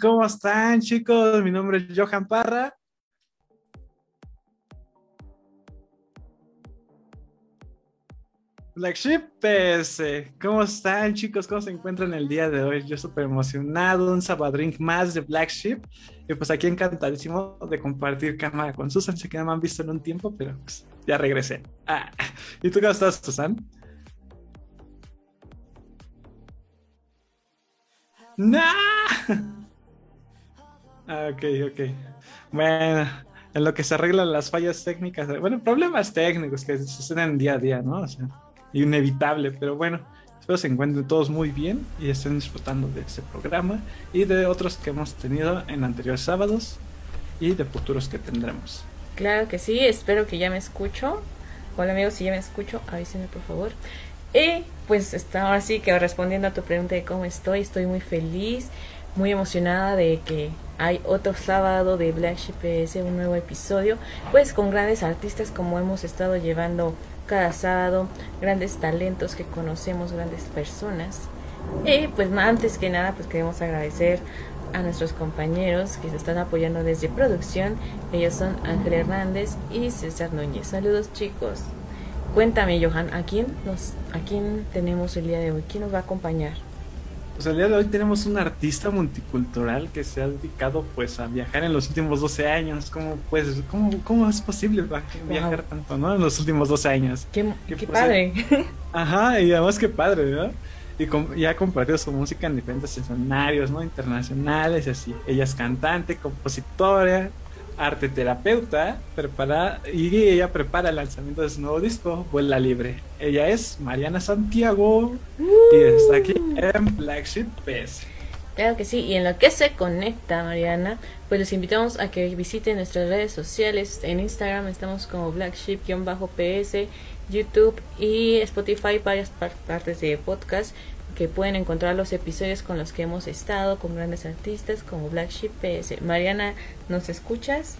¿Cómo están, chicos? Mi nombre es Johan Parra. Black Sheep PS. ¿Cómo están, chicos? ¿Cómo se encuentran el día de hoy? Yo súper emocionado, un sabadrink más de Black Sheep. Y pues aquí encantadísimo de compartir cámara con Susan. Sé que no me han visto en un tiempo, pero pues, ya regresé. Ah. ¿Y tú cómo estás, Susan? ¡No! Ah, ok, ok. Bueno, en lo que se arreglan las fallas técnicas, bueno, problemas técnicos que suceden día a día, ¿no? O sea, inevitable, pero bueno, espero se encuentren todos muy bien y estén disfrutando de este programa y de otros que hemos tenido en anteriores sábados y de futuros que tendremos. Claro que sí, espero que ya me escucho. Hola amigos, si ya me escucho, avísenme por favor. Y pues está, ahora sí que respondiendo a tu pregunta de cómo estoy, estoy muy feliz, muy emocionada de que hay otro sábado de Black Sheep PS, un nuevo episodio, pues con grandes artistas como hemos estado llevando cada sábado, grandes talentos que conocemos, grandes personas. Y pues antes que nada, pues queremos agradecer a nuestros compañeros que se están apoyando desde producción. Ellos son Ángel Hernández y César Núñez. Saludos chicos. Cuéntame, Johan, ¿a quién, nos, ¿a quién tenemos el día de hoy? ¿Quién nos va a acompañar? Pues el día de hoy tenemos un artista multicultural que se ha dedicado pues a viajar en los últimos 12 años. ¿Cómo, pues, cómo, cómo es posible viajar tanto, no? En los últimos 12 años. Qué, ¿Qué qué pasa? padre. Ajá, y además qué padre, ¿no? Y, com- y ha compartido su música en diferentes escenarios, ¿no? Internacionales y así. Ella es cantante, compositora, arte terapeuta, prepara, y ella prepara el lanzamiento de su nuevo disco, Vuela Libre. Ella es Mariana Santiago y está aquí en Black Sheep PS. Claro que sí, y en lo que se conecta, Mariana, pues los invitamos a que visiten nuestras redes sociales. En Instagram estamos como blackship-ps, YouTube y Spotify, varias par- partes de podcast que pueden encontrar los episodios con los que hemos estado, con grandes artistas como Black Sheep PS. Mariana, ¿nos escuchas?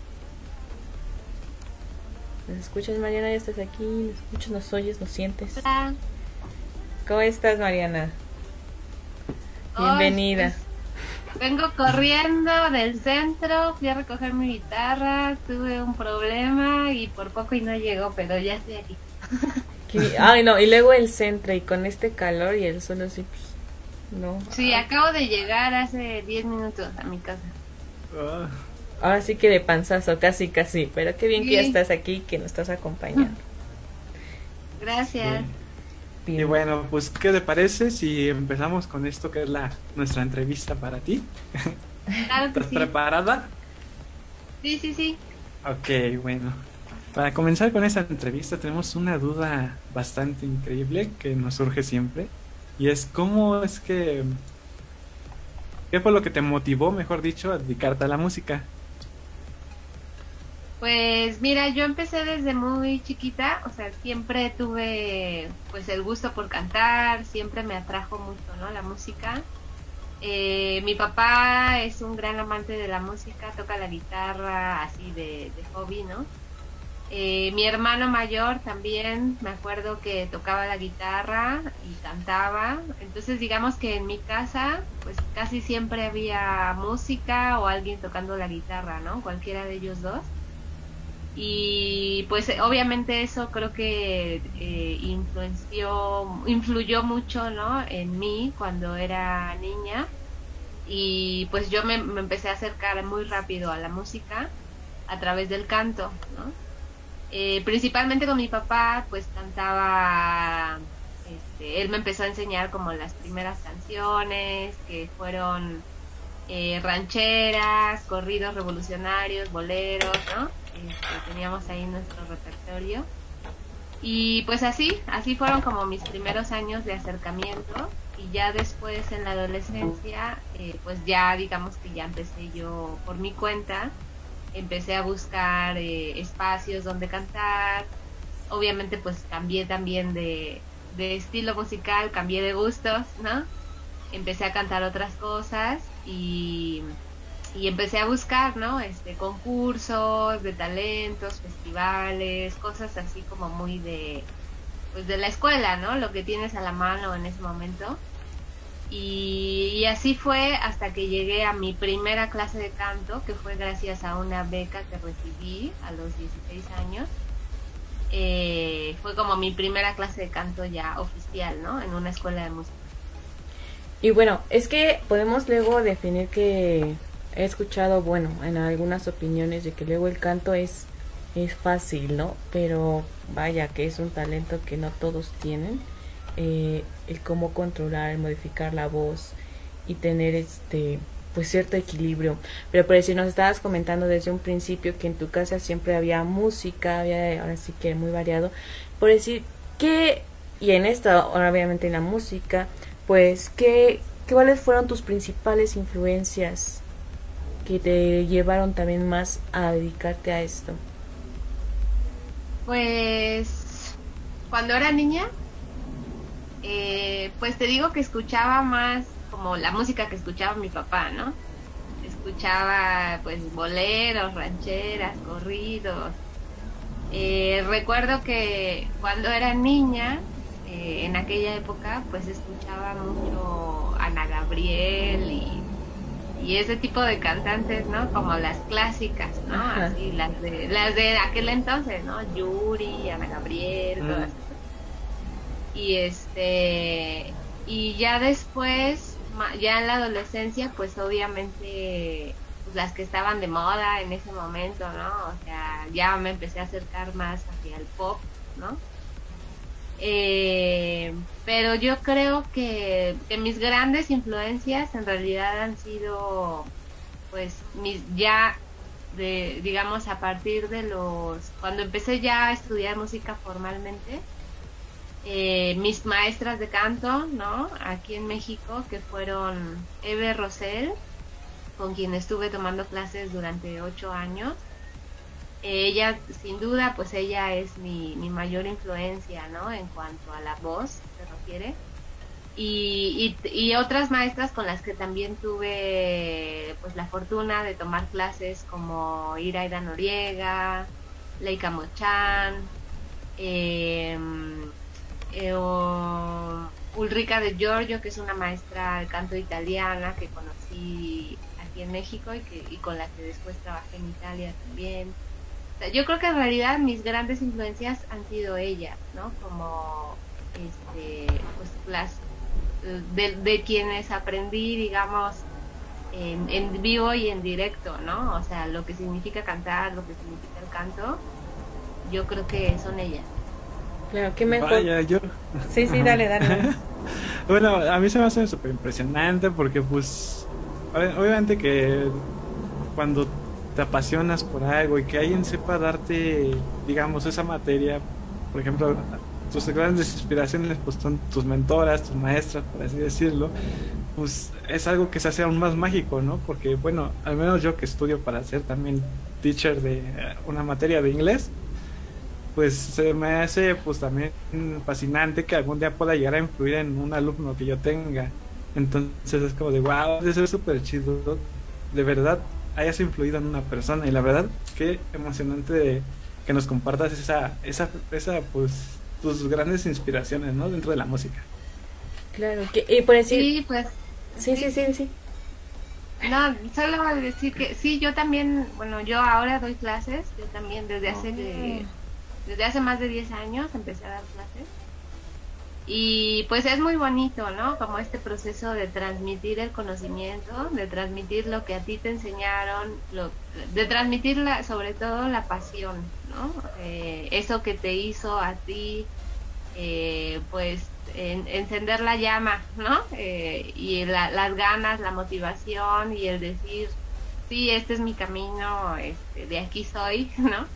¿Nos escuchas, Mariana? ¿Ya estás aquí? ¿Nos escuchas, nos oyes, nos sientes? Hola. ¿Cómo estás, Mariana? Bienvenida. vengo corriendo del centro, fui a recoger mi guitarra, tuve un problema y por poco y no llegó, pero ya estoy aquí. Que- Ay, no, y luego el centro y con este calor y el sol así, pues, no. Sí, acabo de llegar hace 10 minutos a mi casa. Ah, Ahora sí que de panzazo, casi, casi. Pero qué bien que ya Sí. estás aquí, que nos estás acompañando. Gracias. y Bien. bueno, pues, ¿qué te parece si empezamos con esto que es la nuestra entrevista para ti? Claro que ¿Estás sí. preparada? Sí, sí, sí. Ok, bueno. Para comenzar con esta entrevista tenemos una duda bastante increíble que nos surge siempre y es cómo es que qué fue lo que te motivó, mejor dicho, a dedicarte a la música. Pues mira, yo empecé desde muy chiquita, o sea, siempre tuve pues el gusto por cantar, siempre me atrajo mucho, ¿no? La música. Eh, mi papá es un gran amante de la música, toca la guitarra así de, de hobby, ¿no? Eh, mi hermano mayor también, me acuerdo que tocaba la guitarra y cantaba. Entonces digamos que en mi casa pues casi siempre había música o alguien tocando la guitarra, ¿no? Cualquiera de ellos dos. Y pues obviamente eso creo que eh, influenció, influyó mucho, ¿no? En mí cuando era niña. Y pues yo me empecé a acercar muy rápido a la música a través del canto, ¿no? Eh, principalmente con mi papá, pues cantaba, este, él me empezó a enseñar como las primeras canciones que fueron eh, rancheras, corridos revolucionarios, boleros, ¿no? Este, teníamos ahí nuestro repertorio. Y pues así, así fueron como mis primeros años de acercamiento y ya después en la adolescencia, eh, pues ya digamos que ya empecé yo por mi cuenta, empecé a buscar eh, espacios donde cantar, obviamente pues cambié también de, de estilo musical, cambié de gustos, ¿no? Empecé a cantar otras cosas y, y empecé a buscar, ¿no? Este, concursos de talentos, festivales, cosas así como muy de, pues de la escuela, ¿no? Lo que tienes a la mano en ese momento. Y, así fue hasta que llegué a mi primera clase de canto, que fue gracias a una beca que recibí a los 16 años. Eh, fue como mi primera clase de canto ya oficial, ¿no? En una escuela de música. Y bueno, es que podemos luego definir que he escuchado, bueno, en algunas opiniones de que luego el canto es, es fácil, ¿no? Pero vaya que es un talento que no todos tienen. Eh, el cómo controlar, modificar la voz y tener este pues cierto equilibrio. Pero por decir, nos estabas comentando desde un principio que en tu casa siempre había música, había ahora sí que muy variado. Por decir que, y en esta, obviamente en la música, pues, ¿qué, qué cuáles fueron tus principales influencias que te llevaron también más a dedicarte a esto? Pues cuando era niña, eh, pues te digo que escuchaba más como la música que escuchaba mi papá, ¿no? Escuchaba pues boleros, rancheras, corridos. Eh, recuerdo que cuando era niña, eh, en aquella época, pues escuchaba mucho Ana Gabriel y, y ese tipo de cantantes, ¿no? Como las clásicas, ¿no? Así, las de, las de aquel entonces, ¿no? Yuri, Ana Gabriel, Mm. todas. Y este, y ya después, ya en la adolescencia, pues obviamente pues, las que estaban de moda en ese momento, ¿no? O sea, ya me empecé a acercar más hacia el pop, ¿no? Eh, pero yo creo que, que mis grandes influencias en realidad han sido, pues, mis ya, de, digamos, a partir de los, cuando empecé ya a estudiar música formalmente, eh, mis maestras de canto, ¿no? Aquí en México, que fueron Eve Rosell, con quien estuve tomando clases durante ocho años. Ella, sin duda, pues ella es mi, mayor influencia, ¿no? En cuanto a la voz se refiere. Y, y, otras maestras con las que también tuve pues la fortuna de tomar clases como Iraida Noriega, Leica Mochan, eh, eh, o Ulrica de Giorgio, que es una maestra de canto italiana que conocí aquí en México y, que, y con la que después trabajé en Italia también. Yo creo que en realidad mis grandes influencias han sido ellas, ¿no? Como este, pues las de, de quienes aprendí, digamos, en, en vivo y en directo, ¿no? O sea, lo que significa cantar, lo que significa el canto, yo creo que son ellas. Claro, qué mejor. Vaya, yo. Sí, sí, dale, dale. Bueno, a mí se me hace súper impresionante porque pues ob- obviamente que cuando te apasionas por algo y que alguien sepa darte, digamos, esa materia, por ejemplo, tus grandes inspiraciones pues son tus mentoras, tus maestras, por así decirlo, pues es algo que se hace aún más mágico, ¿no? Porque bueno, al menos yo que estudio para ser también teacher de una materia de inglés, pues se me hace pues también fascinante que algún día pueda llegar a influir en un alumno que yo tenga. Entonces es como de wow, eso es súper chido. De verdad, hayas influido en una persona y la verdad, qué emocionante de que nos compartas esa, esa, esa pues tus grandes inspiraciones, ¿no? Dentro de la música. Claro, que, y por decir, Sí, pues sí, sí, sí, sí. No, solo decir que sí, yo también, bueno, yo ahora doy clases, yo también desde hace de- desde hace más de 10 años empecé a dar clases. Y pues es muy bonito, ¿no? Como este proceso de transmitir el conocimiento, de transmitir lo que a ti te enseñaron, lo, de transmitir la, sobre todo la pasión, ¿no? Eh, eso que te hizo a ti, eh, pues en- encender la llama, ¿no? Eh, y la- las ganas, la motivación y el decir, sí, este es mi camino, este, de aquí soy, ¿no?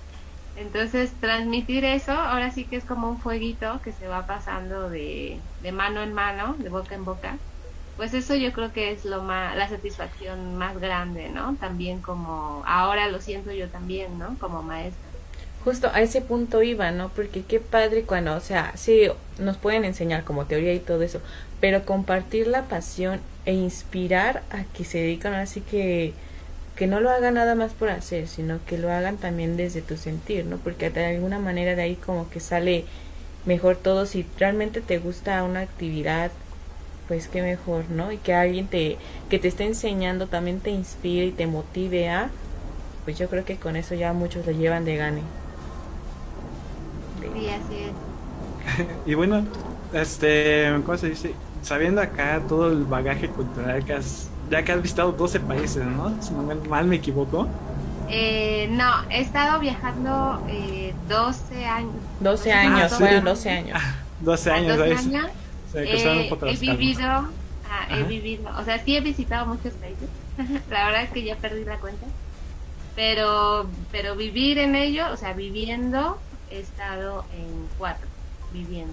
Entonces, transmitir eso, ahora sí que es como un fueguito que se va pasando de, de mano en mano, de boca en boca. Pues eso yo creo que es lo más, la satisfacción más grande, ¿no? También como, ahora lo siento yo también, ¿no? Como maestra. Justo a ese punto iba, ¿no? Porque qué padre cuando, o sea, sí, nos pueden enseñar como teoría y todo eso, pero compartir la pasión e inspirar a que se dedican así que que no lo hagan nada más por hacer, sino que lo hagan también desde tu sentir, ¿no? Porque de alguna manera de ahí como que sale mejor todo si realmente te gusta una actividad, pues qué mejor, ¿no? Y que alguien te que te esté enseñando también te inspire y te motive a pues yo creo que con eso ya muchos lo llevan de gane. Sí, así es. Y bueno, este, ¿cómo se dice? Sabiendo acá todo el bagaje cultural que has, ya que has visitado 12 países, ¿no? Si no mal me equivoco. Eh, no, he estado viajando eh, 12 años. 12 Ah, años, fueron 12 años. 12 a años, 12 ¿sabes? años Se me cruzaron un eh, poco he vivido, ah, he vivido, o sea, sí he visitado muchos países. la verdad es que ya perdí la cuenta. Pero, pero vivir en ello, o sea, viviendo, he estado en cuatro, viviendo.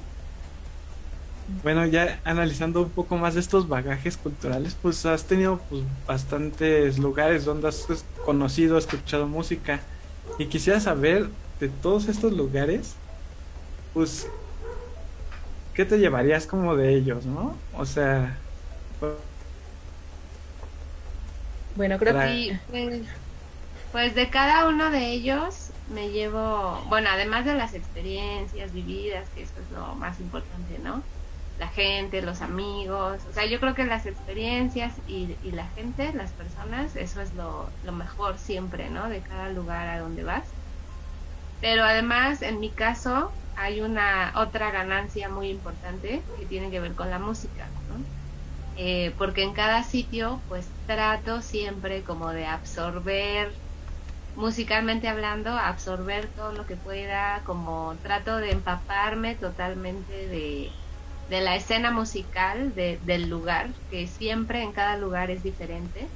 Bueno, ya analizando un poco más de estos bagajes culturales, pues has tenido pues, bastantes lugares donde has es- conocido, escuchado música. Y quisiera saber de todos estos lugares, pues, ¿qué te llevarías como de ellos, no? O sea, Bueno, creo Para- que pues, pues de cada uno de ellos me llevo, bueno, además de las experiencias vividas, que eso es lo más importante, ¿no? La gente, los amigos, o sea, yo creo que las experiencias y, y la gente, las personas, eso es lo, lo mejor siempre, ¿no? De cada lugar a donde vas. Pero además, en mi caso, hay una otra ganancia muy importante que tiene que ver con la música, ¿no? Eh, porque en cada sitio pues trato siempre como de absorber musicalmente hablando absorber todo lo que pueda como trato de empaparme totalmente de, de la escena musical de- del lugar que siempre en cada lugar es diferente.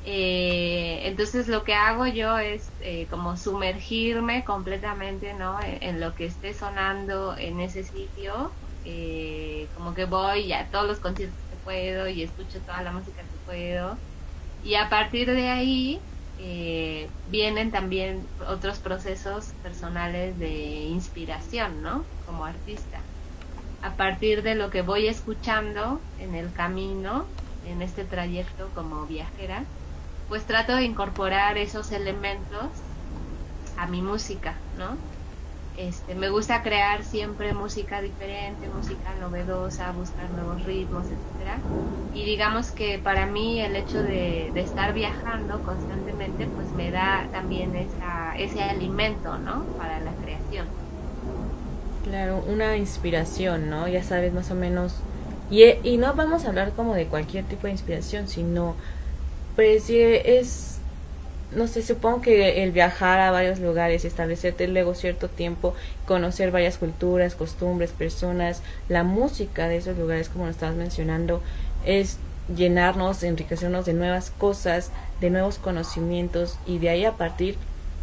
Eh, entonces lo que hago yo es eh, como sumergirme completamente no en, en lo que esté sonando en ese sitio. Eh, como que voy a todos los conciertos que puedo y escucho toda la música que puedo. Y a partir de ahí vienen también otros procesos personales de inspiración no como artista a partir de lo que voy escuchando en el camino en este trayecto como viajera pues trato de incorporar esos elementos a mi música, ¿no? Este, me gusta crear siempre música diferente, música novedosa, buscar nuevos ritmos, etcétera. Y digamos que para mí el hecho de, estar viajando constantemente, pues me da también esa, ese alimento, ¿no? Para la creación. Claro, una inspiración, ¿no? Ya sabes más o menos. Y, y no vamos a hablar como de cualquier tipo de inspiración, sino, pues sí, es, no sé, supongo que el viajar a varios lugares, establecerte luego cierto tiempo, conocer varias culturas, costumbres, personas, la música de esos lugares, como lo estabas mencionando, es llenarnos, enriquecernos de nuevas cosas, de nuevos conocimientos y de ahí a partir,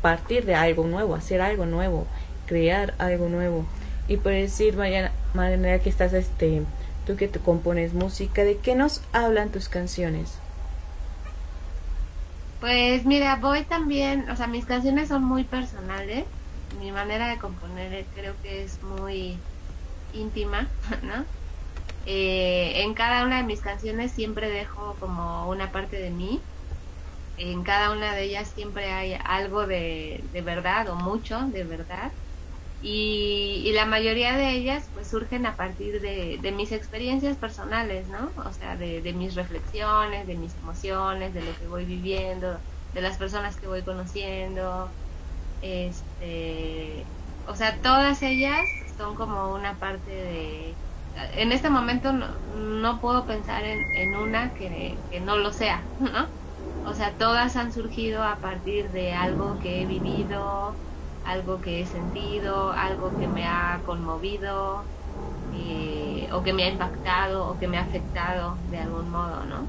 partir de algo nuevo, hacer algo nuevo, crear algo nuevo. Y por decir, Mariana, Mariana, que estás, este, tú que te compones música, ¿de qué nos hablan tus canciones? Pues mira, voy también, o sea, mis canciones son muy personales. Mi manera de componer creo que es muy íntima, ¿no? Eh, en cada una de mis canciones siempre dejo como una parte de mí. En cada una de ellas siempre hay algo de, de verdad o mucho de verdad. Y, y la mayoría de ellas pues surgen a partir de, mis experiencias personales, ¿no? O sea, de, de mis reflexiones, de mis emociones, de lo que voy viviendo, de las personas que voy conociendo. Este, o sea, todas ellas son como una parte de... En este momento no, no puedo pensar en, en una que, que no lo sea, ¿no? O sea, todas han surgido a partir de algo que he vivido, algo que he sentido, algo que me ha conmovido, eh, o que me ha impactado, o que me ha afectado de algún modo, ¿no?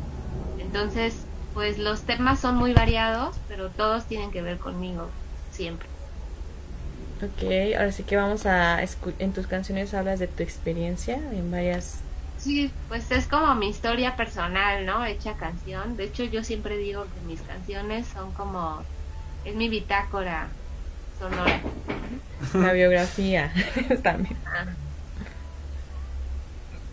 Entonces, pues los temas son muy variados, pero todos tienen que ver conmigo, siempre. Ok, ahora sí que vamos a... En tus canciones hablas de tu experiencia en varias... Sí, pues es como mi historia personal, ¿no? Hecha canción. De hecho, yo siempre digo que mis canciones son como... Es mi bitácora sonora. La biografía también. Ah.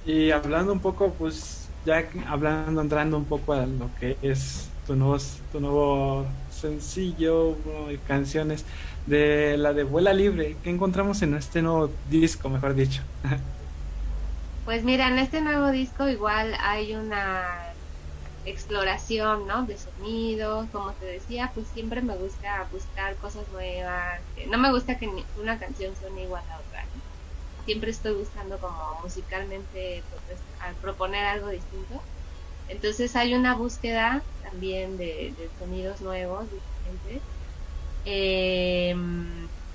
Y hablando un poco, pues ya hablando, entrando un poco a lo que es tu nuevo, tu nuevo sencillo, canciones de la de Vuela Libre, que encontramos en este nuevo disco, mejor dicho. Pues mira, en este nuevo disco igual hay una exploración, ¿no? De sonidos, como te decía, pues siempre me gusta buscar cosas nuevas. No me gusta que una canción suene igual a otra. Siempre estoy buscando como musicalmente pues, proponer algo distinto. Entonces hay una búsqueda también de, de sonidos nuevos, diferentes. Eh,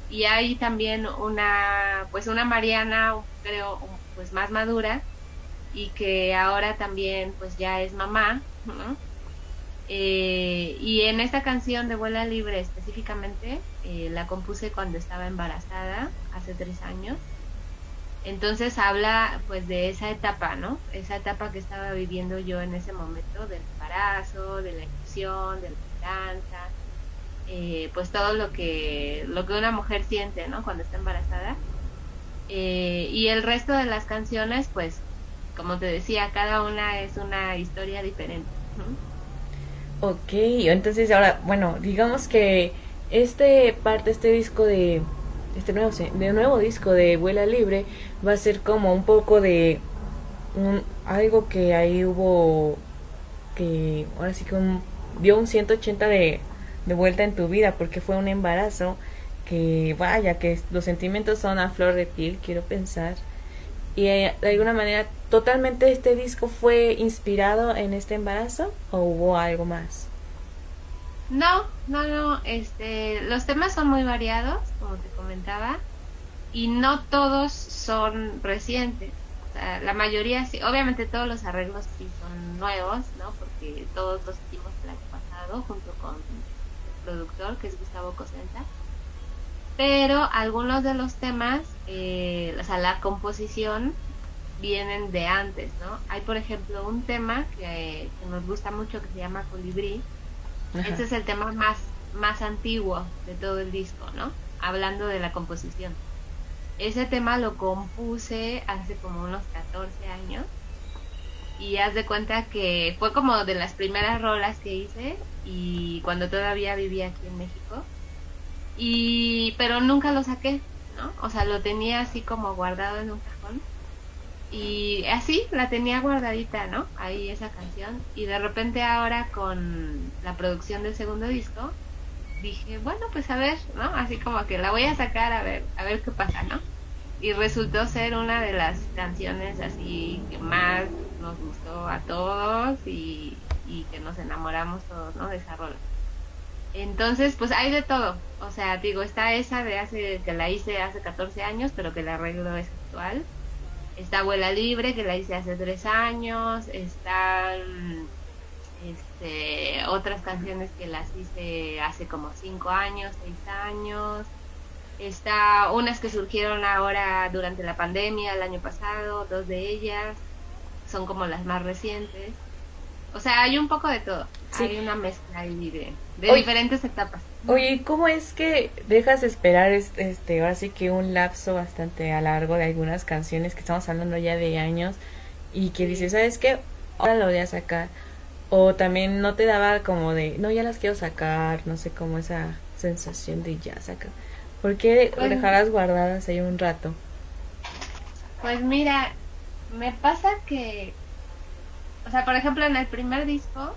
y hay también una, pues una Mariana, creo, pues más madura y que ahora también pues ya es mamá, ¿no? Eh, y en esta canción de Vuela Libre específicamente eh, la compuse cuando estaba embarazada, hace tres años. Entonces habla pues de esa etapa, ¿no? Esa etapa que estaba viviendo yo en ese momento del embarazo, de la ilusión, de la esperanza. eh, pues todo lo que, lo que una mujer siente, ¿no? Cuando está embarazada. Eh, y el resto de las canciones, pues, como te decía, cada una es una historia diferente. ¿No? Ok, entonces ahora, bueno, digamos que este parte, este disco de este nuevo, de nuevo disco de Vuela Libre va a ser como un poco de un, algo que ahí hubo que ahora sí que un- dio un 180 de, de vuelta en tu vida porque fue un embarazo que vaya que los sentimientos son a flor de piel quiero pensar y eh, de alguna manera totalmente este disco fue inspirado en este embarazo o hubo algo más No, no, no, este, los temas son muy variados, como te comentaba, y no todos son recientes. O sea, la mayoría sí, obviamente todos los arreglos sí son nuevos, ¿no? Porque todos los hicimos el año pasado junto con el productor, que es Gustavo Cosenta. Pero algunos de los temas, eh, o sea, la composición vienen de antes, ¿no? Hay, por ejemplo, un tema que, que nos gusta mucho que se llama Colibrí, Ajá. este es el tema más, más antiguo de todo el disco, ¿no? Hablando de la composición. Ese tema lo compuse hace como unos 14 años y haz de cuenta que fue como de las primeras rolas que hice y cuando todavía vivía aquí en México y pero nunca lo saqué, ¿no? O sea, lo tenía así como guardado en un cajón y así la tenía guardadita, ¿no? Ahí esa canción. Y de repente ahora con la producción del segundo disco, dije, bueno, pues a ver, ¿no? Así como que la voy a sacar a ver, a ver qué pasa, ¿no? Y resultó ser una de las canciones así que más nos gustó a todos y, y que nos enamoramos todos, ¿no? De esa rola. Entonces, pues hay de todo. O sea, digo, está esa de hace, que la hice hace 14 años, pero que el arreglo es actual. Está Abuela Libre, que la hice hace tres años. Están este, otras canciones que las hice hace como cinco años, seis años. Está unas que surgieron ahora durante la pandemia, el año pasado, dos de ellas. Son como las más recientes. O sea, hay un poco de todo. Sí. Hay una mezcla ahí de, de Oye. diferentes etapas. Oye, ¿y ¿cómo es que dejas esperar este, este, ahora sí que un lapso bastante a largo de algunas canciones que estamos hablando ya de años y que dices, ¿sabes qué? Ahora lo voy a sacar. O también no te daba como de, no, ya las quiero sacar, no sé, como esa sensación de ya saca. ¿Por qué Pues- dejarlas guardadas ahí un rato? Pues mira, me pasa que, o sea, por ejemplo, en el primer disco,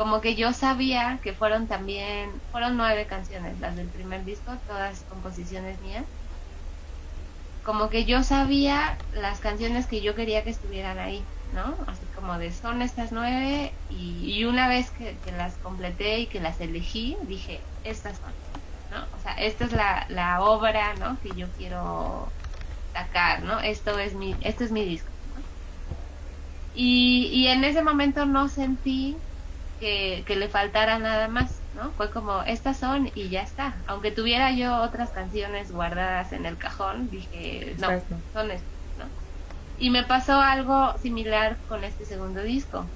como que yo sabía que fueron también, fueron nueve canciones las del primer disco, todas composiciones mías. Como que yo sabía las canciones que yo quería que estuvieran ahí, ¿no? Así como de son estas nueve y, una vez que, que las completé y que las elegí, dije, estas son, ¿no? O sea, esta es la, la obra, ¿no? Que yo quiero sacar, ¿no? Esto es mi, esto es mi disco. ¿no? Y, y en ese momento no sentí que, que le faltara nada más, ¿no? Fue como, estas son y ya está. Aunque tuviera yo otras canciones guardadas en el cajón, dije, no, son estas, ¿no? Y me pasó algo similar con este segundo disco,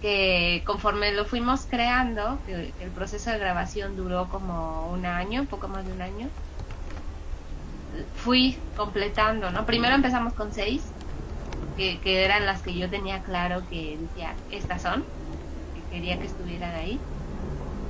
que conforme lo fuimos creando, que el proceso de grabación duró como un año, poco más de un año, fui completando, ¿no? Primero empezamos con seis, que, que eran las que yo tenía claro que decía, estas son, quería que estuvieran ahí.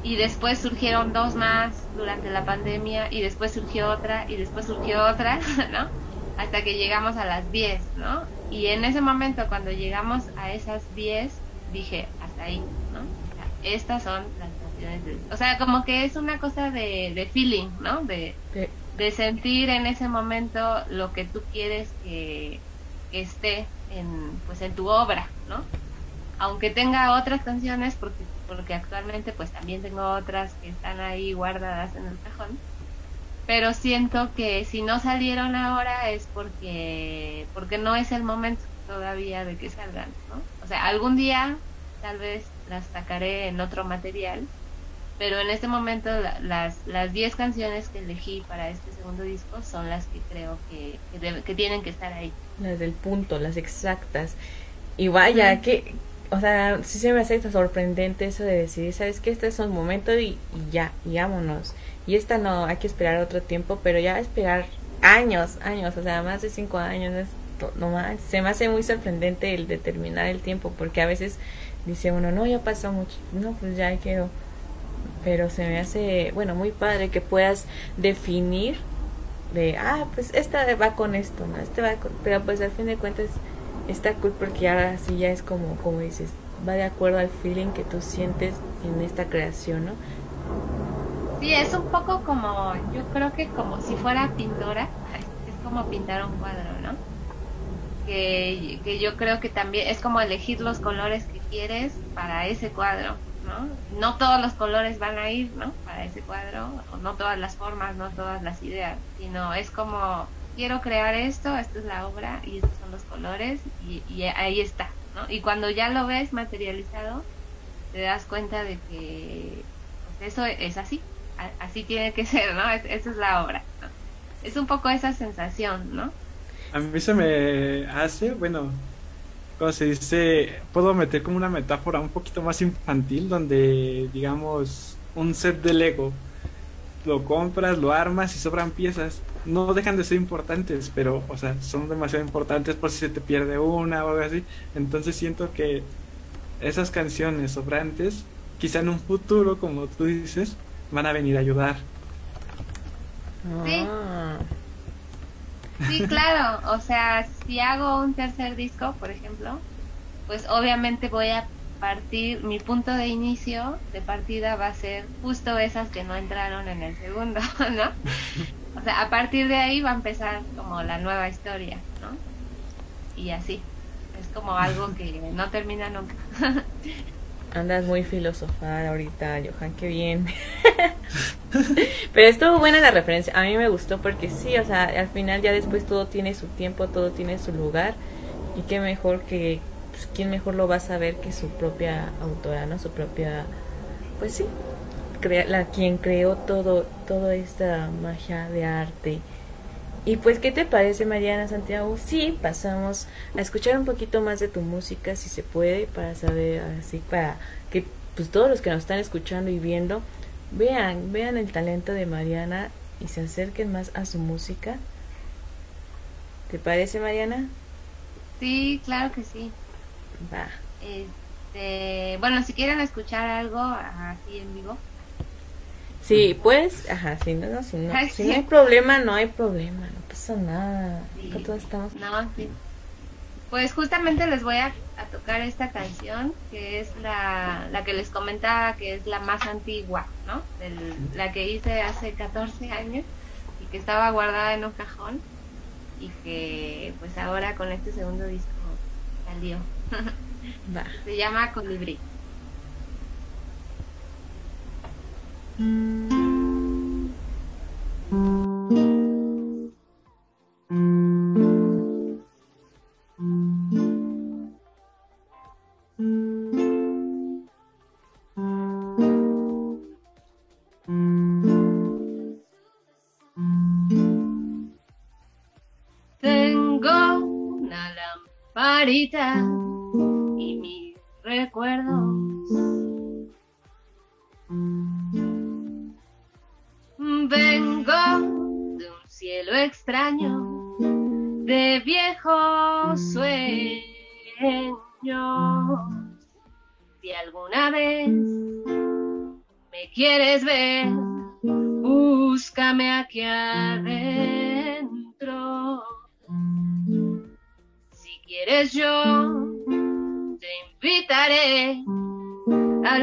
Y después surgieron dos más durante la pandemia, y después surgió otra, y después surgió otra, ¿no? Hasta que llegamos a las 10, ¿no? Y en ese momento, cuando llegamos a esas 10, dije, hasta ahí, ¿no? O sea, estas son las canciones de... O sea, como que es una cosa de, de feeling, ¿no? De, De- de sentir en ese momento lo que tú quieres que, que esté en pues en tu obra, ¿no? Aunque tenga otras canciones porque porque actualmente pues también tengo otras que están ahí guardadas en el cajón. Pero siento que si no salieron ahora es porque porque no es el momento todavía de que salgan, ¿no? O sea, algún día tal vez las sacaré en otro material, pero en este momento la- las las 10 canciones que elegí para este segundo disco son las que creo que, que, que tienen que estar ahí. Las del punto, las exactas. Y vaya, Ujú. que o sea, sí se me hace sorprendente eso de decidir, ¿sabes qué? Este es un momento y, ya, y vámonos. Y esta no, hay que esperar otro tiempo, pero ya esperar años, años, o sea, más de cinco años, es no más. Se me hace muy sorprendente el determinar el tiempo, porque a veces dice uno, no, ya pasó mucho, no, pues ya quiero. Pero se me hace, bueno, muy padre que puedas definir de, ah, pues esta va con esto, ¿no? Este va con, pero pues al fin de cuentas está cool porque ahora sí ya es como, como dices, va de acuerdo al feeling que tú sientes en esta creación, ¿no? Sí, es un poco como, yo creo que como si fuera pintora, es como pintar un cuadro, ¿no? Que, que yo creo que también es como elegir los colores que quieres para ese cuadro, ¿no? No todos los colores van a ir, ¿no? Para ese cuadro, o no todas las formas, no todas las ideas, sino es como, quiero crear esto, esta es la obra y estos son los colores y, ahí está, ¿no? Y cuando ya lo ves materializado, te das cuenta de que pues, eso es así, así tiene que ser, ¿no? Es- esa es la obra. Es un poco esa sensación, ¿no? A mí se me hace, bueno, como se dice, puedo meter como una metáfora un poquito más infantil, donde, digamos, un set de Lego, lo compras, lo armas y sobran piezas. No dejan de ser importantes, pero, o sea, son demasiado importantes por si se te pierde una o algo así. Entonces siento que esas canciones sobrantes, quizá en un futuro, como tú dices, van a venir a ayudar. Sí. Ah. Sí, claro, o sea, si hago un tercer disco, por ejemplo, pues obviamente voy a partir, mi punto de inicio, de partida va a ser justo esas que no entraron en el segundo, ¿no? O sea, a partir de ahí va a empezar como la nueva historia, ¿no? Y así, es como algo que no termina nunca. Andas muy filosofal ahorita, Johan, qué bien. Pero estuvo buena la referencia, a mí me gustó porque sí, o sea, al final ya después todo tiene su tiempo, todo tiene su lugar y qué mejor que, pues, quién mejor lo va a saber que su propia autora, ¿no? Su propia, pues sí, crea- la quien creó todo, toda esta magia de arte. Y pues, ¿qué te parece, Mariana Santiago? Sí, pasamos a escuchar un poquito más de tu música, si se puede, para saber, así, para que pues todos los que nos están escuchando y viendo, vean, vean el talento de Mariana y se acerquen más a su música. ¿Te parece, Mariana? Sí, claro que sí. Va. Este, bueno, si quieren escuchar algo así en vivo, Sí, pues, ajá, si no, no, si no, si no hay problema, no hay problema, no pasa nada. Sí. Todos estamos. No, sí. Pues justamente les voy a, a tocar esta canción, que es la, la que les comentaba que es la más antigua, ¿no? Del- la que hice hace 14 años y que estaba guardada en un cajón y que pues ahora con este segundo disco salió. Va. Se llama Colibrí. Tengo una lamparita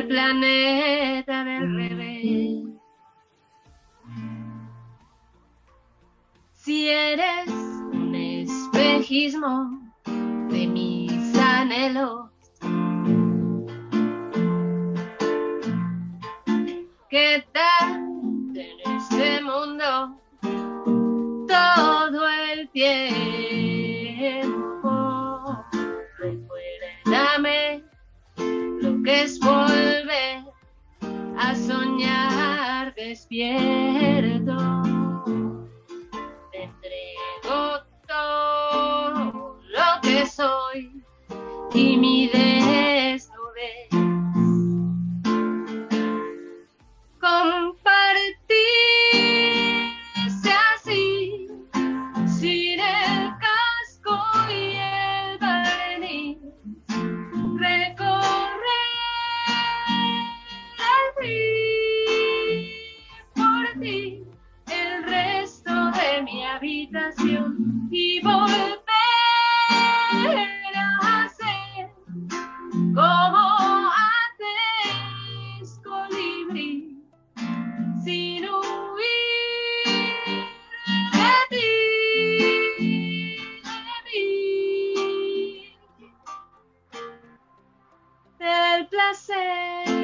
planeta del revés. Si eres un espejismo despierto. Te entrego todo lo que soy y mi del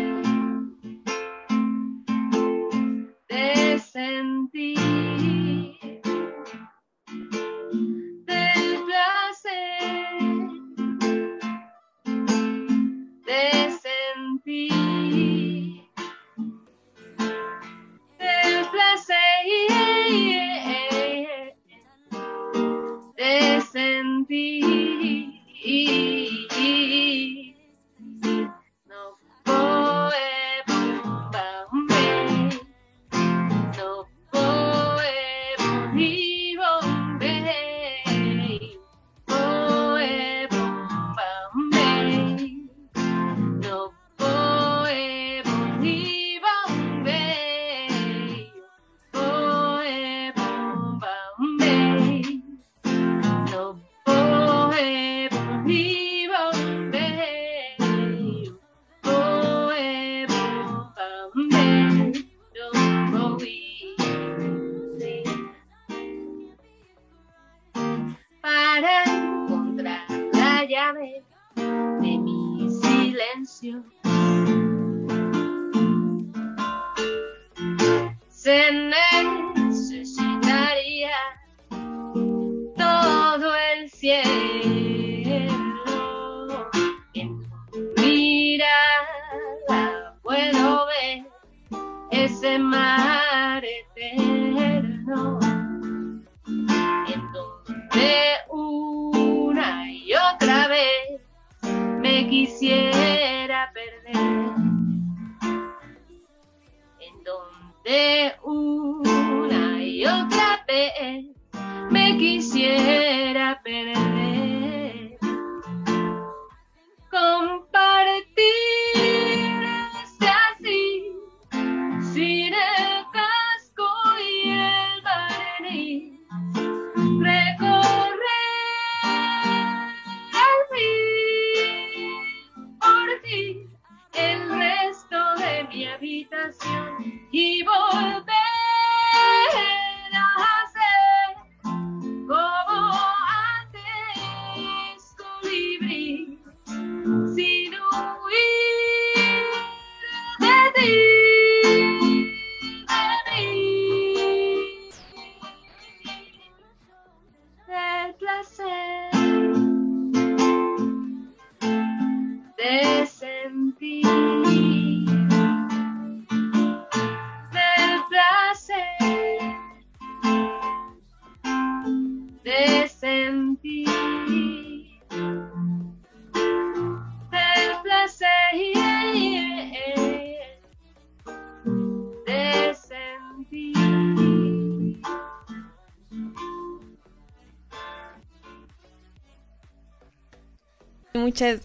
Muchas.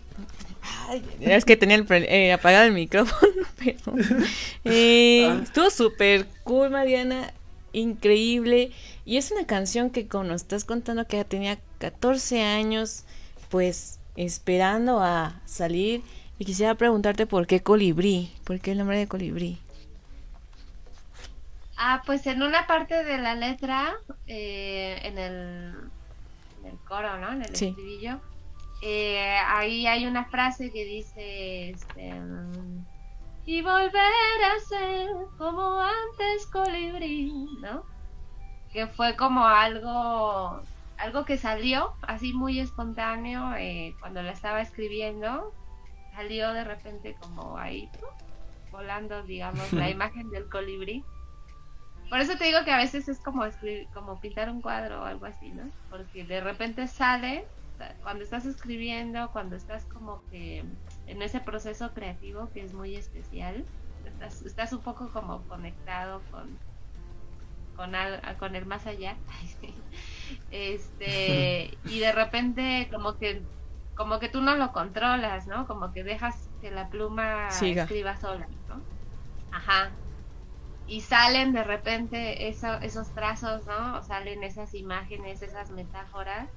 Ay, es que tenía el pre- eh, apagado el micrófono, pero. eh, estuvo súper cool, Mariana. Increíble. Y es una canción que, como nos estás contando, que ya tenía 14 años, pues esperando a salir. Y quisiera preguntarte por qué Colibrí. ¿Por qué el nombre de Colibrí? Ah, pues en una parte de la letra, eh, en, el, en el coro, ¿no? En el Sí. estribillo, eh, ahí hay una frase que dice, este, y volver a ser como antes colibrí, ¿no? Que fue como algo, algo que salió así muy espontáneo eh, cuando la estaba escribiendo, salió de repente como ahí, ¡pum! volando, digamos, la imagen del colibrí. Por eso te digo que a veces es como escribir, como pintar un cuadro o algo así, ¿no? Porque de repente sale, cuando estás escribiendo, cuando estás como que en ese proceso creativo que es muy especial, estás, estás un poco como conectado con con, al- con el más allá. este, y de repente como que como que tú no lo controlas, ¿no? Como que dejas que la pluma Siga. escriba sola, ¿no? Ajá. y salen de repente eso- esos trazos, ¿no? Salen esas imágenes, esas metáforas.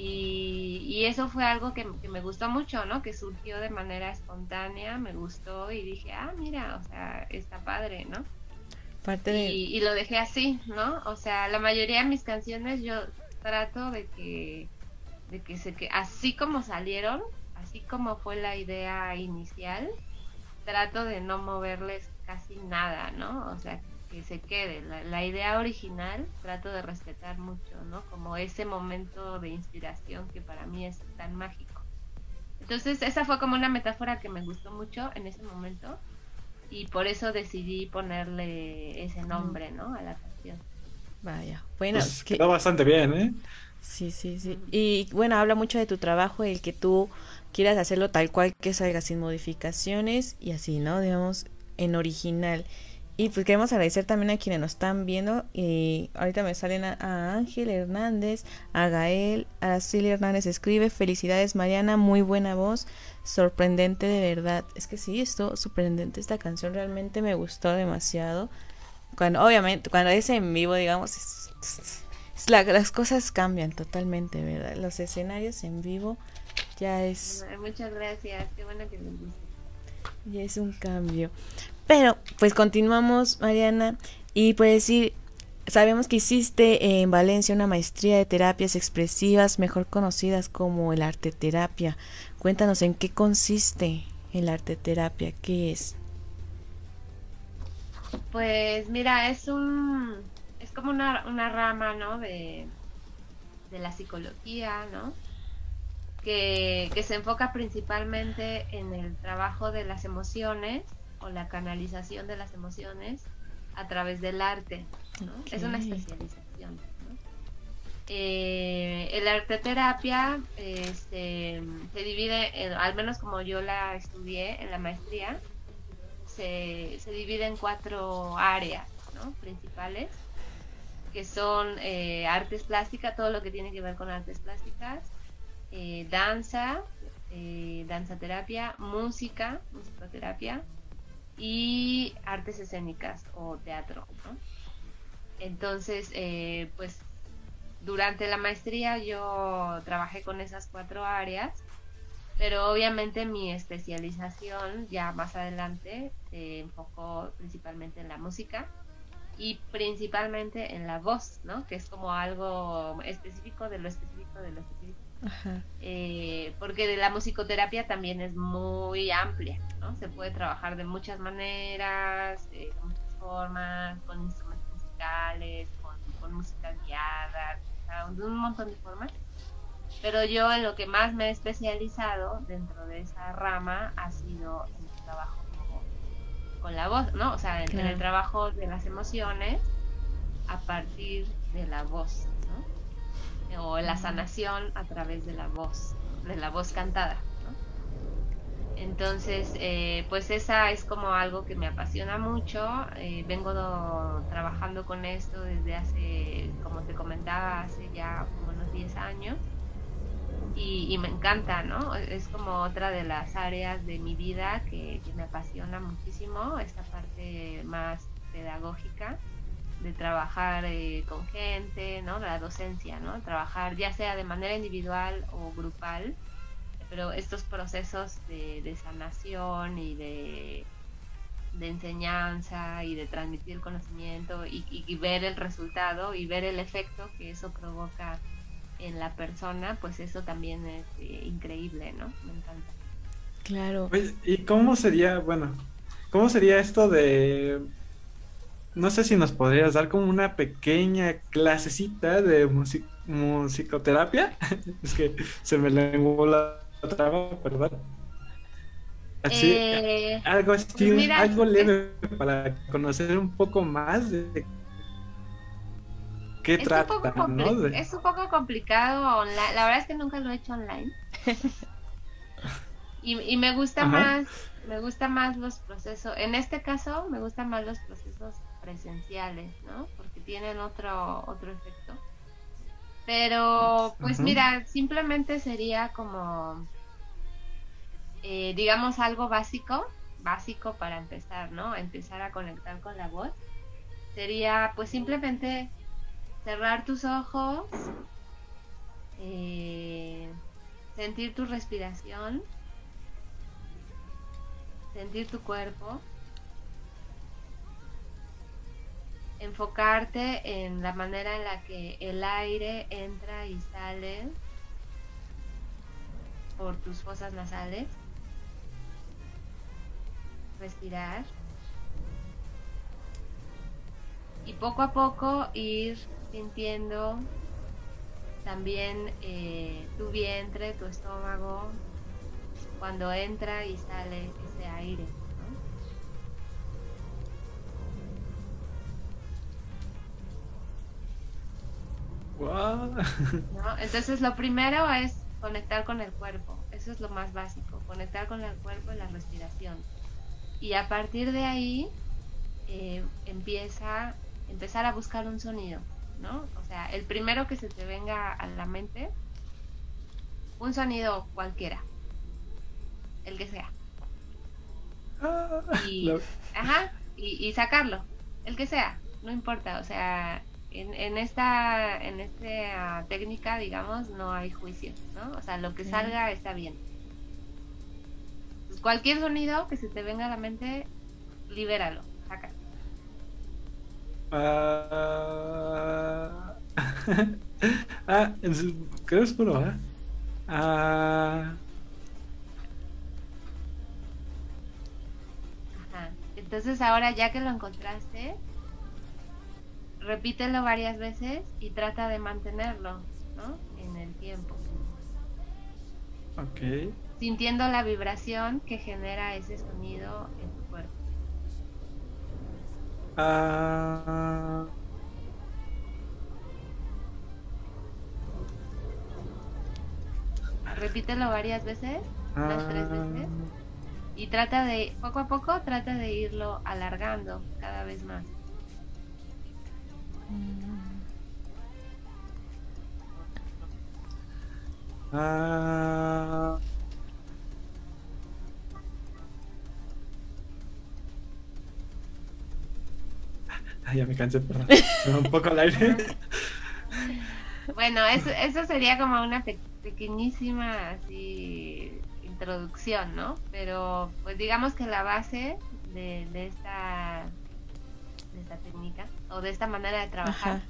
Y, y eso fue algo que, que me gustó mucho, ¿no? Que surgió de manera espontánea, me gustó y dije, ah, mira, o sea, está padre, ¿no? Parte de... y, y lo dejé así, ¿no? O sea, la mayoría de mis canciones yo trato de que, de que se que así como salieron, así como fue la idea inicial, trato de no moverles casi nada, ¿no? O sea, que se quede. La, la idea original trato de respetar mucho, ¿no? Como ese momento de inspiración que para mí es tan mágico. Entonces, esa fue como una metáfora que me gustó mucho en ese momento y por eso decidí ponerle ese nombre, ¿no? A la canción. Vaya. Bueno, Pues que- bastante bien, ¿eh? Sí, sí, sí. Y bueno, habla mucho de tu trabajo, el que tú quieras hacerlo tal cual que salga sin modificaciones y así, ¿no? Digamos, en original. Y pues queremos agradecer también a quienes nos están viendo. Y ahorita me salen a, a Ángel Hernández, a Gael, a Silvia Hernández escribe, felicidades Mariana, muy buena voz, sorprendente de verdad. Es que sí, esto sorprendente esta canción realmente me gustó demasiado. Cuando, obviamente, cuando es en vivo, digamos, es- es la- las cosas cambian totalmente, ¿verdad? Los escenarios en vivo ya es, Muchas gracias, qué bueno que guste. ya es un cambio. Pero, pues continuamos, Mariana, y pues decir, sabemos que hiciste en Valencia una maestría de terapias expresivas, mejor conocidas como el arte terapia. Cuéntanos en qué consiste el arte terapia, qué es. Pues mira, es un es como una, una rama, ¿no? De, de la psicología, ¿no? Que, que se enfoca principalmente en el trabajo de las emociones o la canalización de las emociones a través del arte, ¿no? Es una especialización, ¿no? Eh, el arte terapia este, se divide, en- al menos como yo la estudié en la maestría, se, se divide en cuatro áreas ¿no? principales, que son eh, artes plásticas, todo lo que tiene que ver con artes plásticas, eh, danza, danza terapia, música, musicoterapia y artes escénicas o teatro. ¿no? Entonces, eh, pues durante la maestría yo trabajé con esas cuatro áreas pero obviamente mi especialización ya más adelante se enfocó principalmente en la música y principalmente en la voz, ¿no? Que es como algo específico de lo específico de lo específico. Ajá. Eh, porque la musicoterapia también es muy amplia, ¿no? Se puede trabajar de muchas maneras, eh, de muchas formas, con instrumentos musicales, con, con música guiada, de un montón de formas. Pero yo en lo que más me he especializado dentro de esa rama ha sido en el trabajo como- con la voz, ¿no? O sea, en, el trabajo de las emociones a partir de la voz. O la sanación a través de la voz, de la voz cantada. Entonces, eh, pues esa es como algo que me apasiona mucho. eh, vengo do- trabajando con esto desde hace, como te comentaba, hace ya como unos 10 años y, y me encanta, ¿no? Es como otra de las áreas de mi vida que, que me apasiona muchísimo, esta parte más pedagógica de trabajar eh, con gente, ¿no? La docencia, ¿no? Trabajar ya sea de manera individual o grupal, pero estos procesos de, de sanación y de, de enseñanza y de transmitir conocimiento y, y- y ver el resultado y ver el efecto que eso provoca en la persona, pues eso también es eh, increíble, ¿no? Me encanta. Claro. ¿y cómo sería, bueno, cómo sería esto de, no sé si nos podrías dar como una pequeña clasecita de musi- musicoterapia? es que se me lenguó la traba, perdón. Así, Eh, algo así, pues mira, algo leve para conocer un poco más de qué es, un trata, poco ¿no? De- es un poco complicado online. La verdad es que nunca lo he hecho online. y, y me gusta Ajá. más, me gusta más los procesos. En este caso, me gustan más los procesos presenciales, ¿no? Porque tienen otro otro efecto. Pero, pues mira, simplemente sería como, eh, digamos, algo básico, básico para empezar, ¿no? Empezar a conectar con la voz sería pues simplemente cerrar tus ojos, eh, sentir tu respiración, sentir tu cuerpo, enfocarte en la manera en la que el aire entra y sale por tus fosas nasales, respirar y poco a poco ir sintiendo también eh, tu vientre, tu estómago, cuando entra y sale ese aire. Entonces lo primero es conectar con el cuerpo, eso es lo más básico, conectar con el cuerpo y la respiración. Y a partir de ahí eh, empieza empezar a buscar un sonido, ¿no? O sea, el primero que se te venga a la mente, un sonido cualquiera, el que sea. Ah, Y, ajá, y, y sacarlo, el que sea, no importa, o sea, en, en esta en esta técnica, digamos, no hay juicio, ¿no? O sea, lo que salga está bien. Pues cualquier sonido que se te venga a la mente, libéralo, saca. Ah, ah, es- creo es puro, ¿eh? Ah, Ajá. Entonces ahora ya que lo encontraste, repítelo varias veces y trata de mantenerlo, ¿no? En el tiempo. ok. sintiendo la vibración que genera ese sonido en tu cuerpo. Ah, Repítelo varias veces, unas tres veces, y trata de, poco a poco, trata de irlo alargando cada vez más. Ah. Ah, ya me cansé, perdón. Me un poco al aire. Bueno, eso, eso sería como una pe- pequeñísima así introducción, ¿no? Pero pues digamos que la base de, de esta de esta técnica o de esta manera de trabajar Ajá.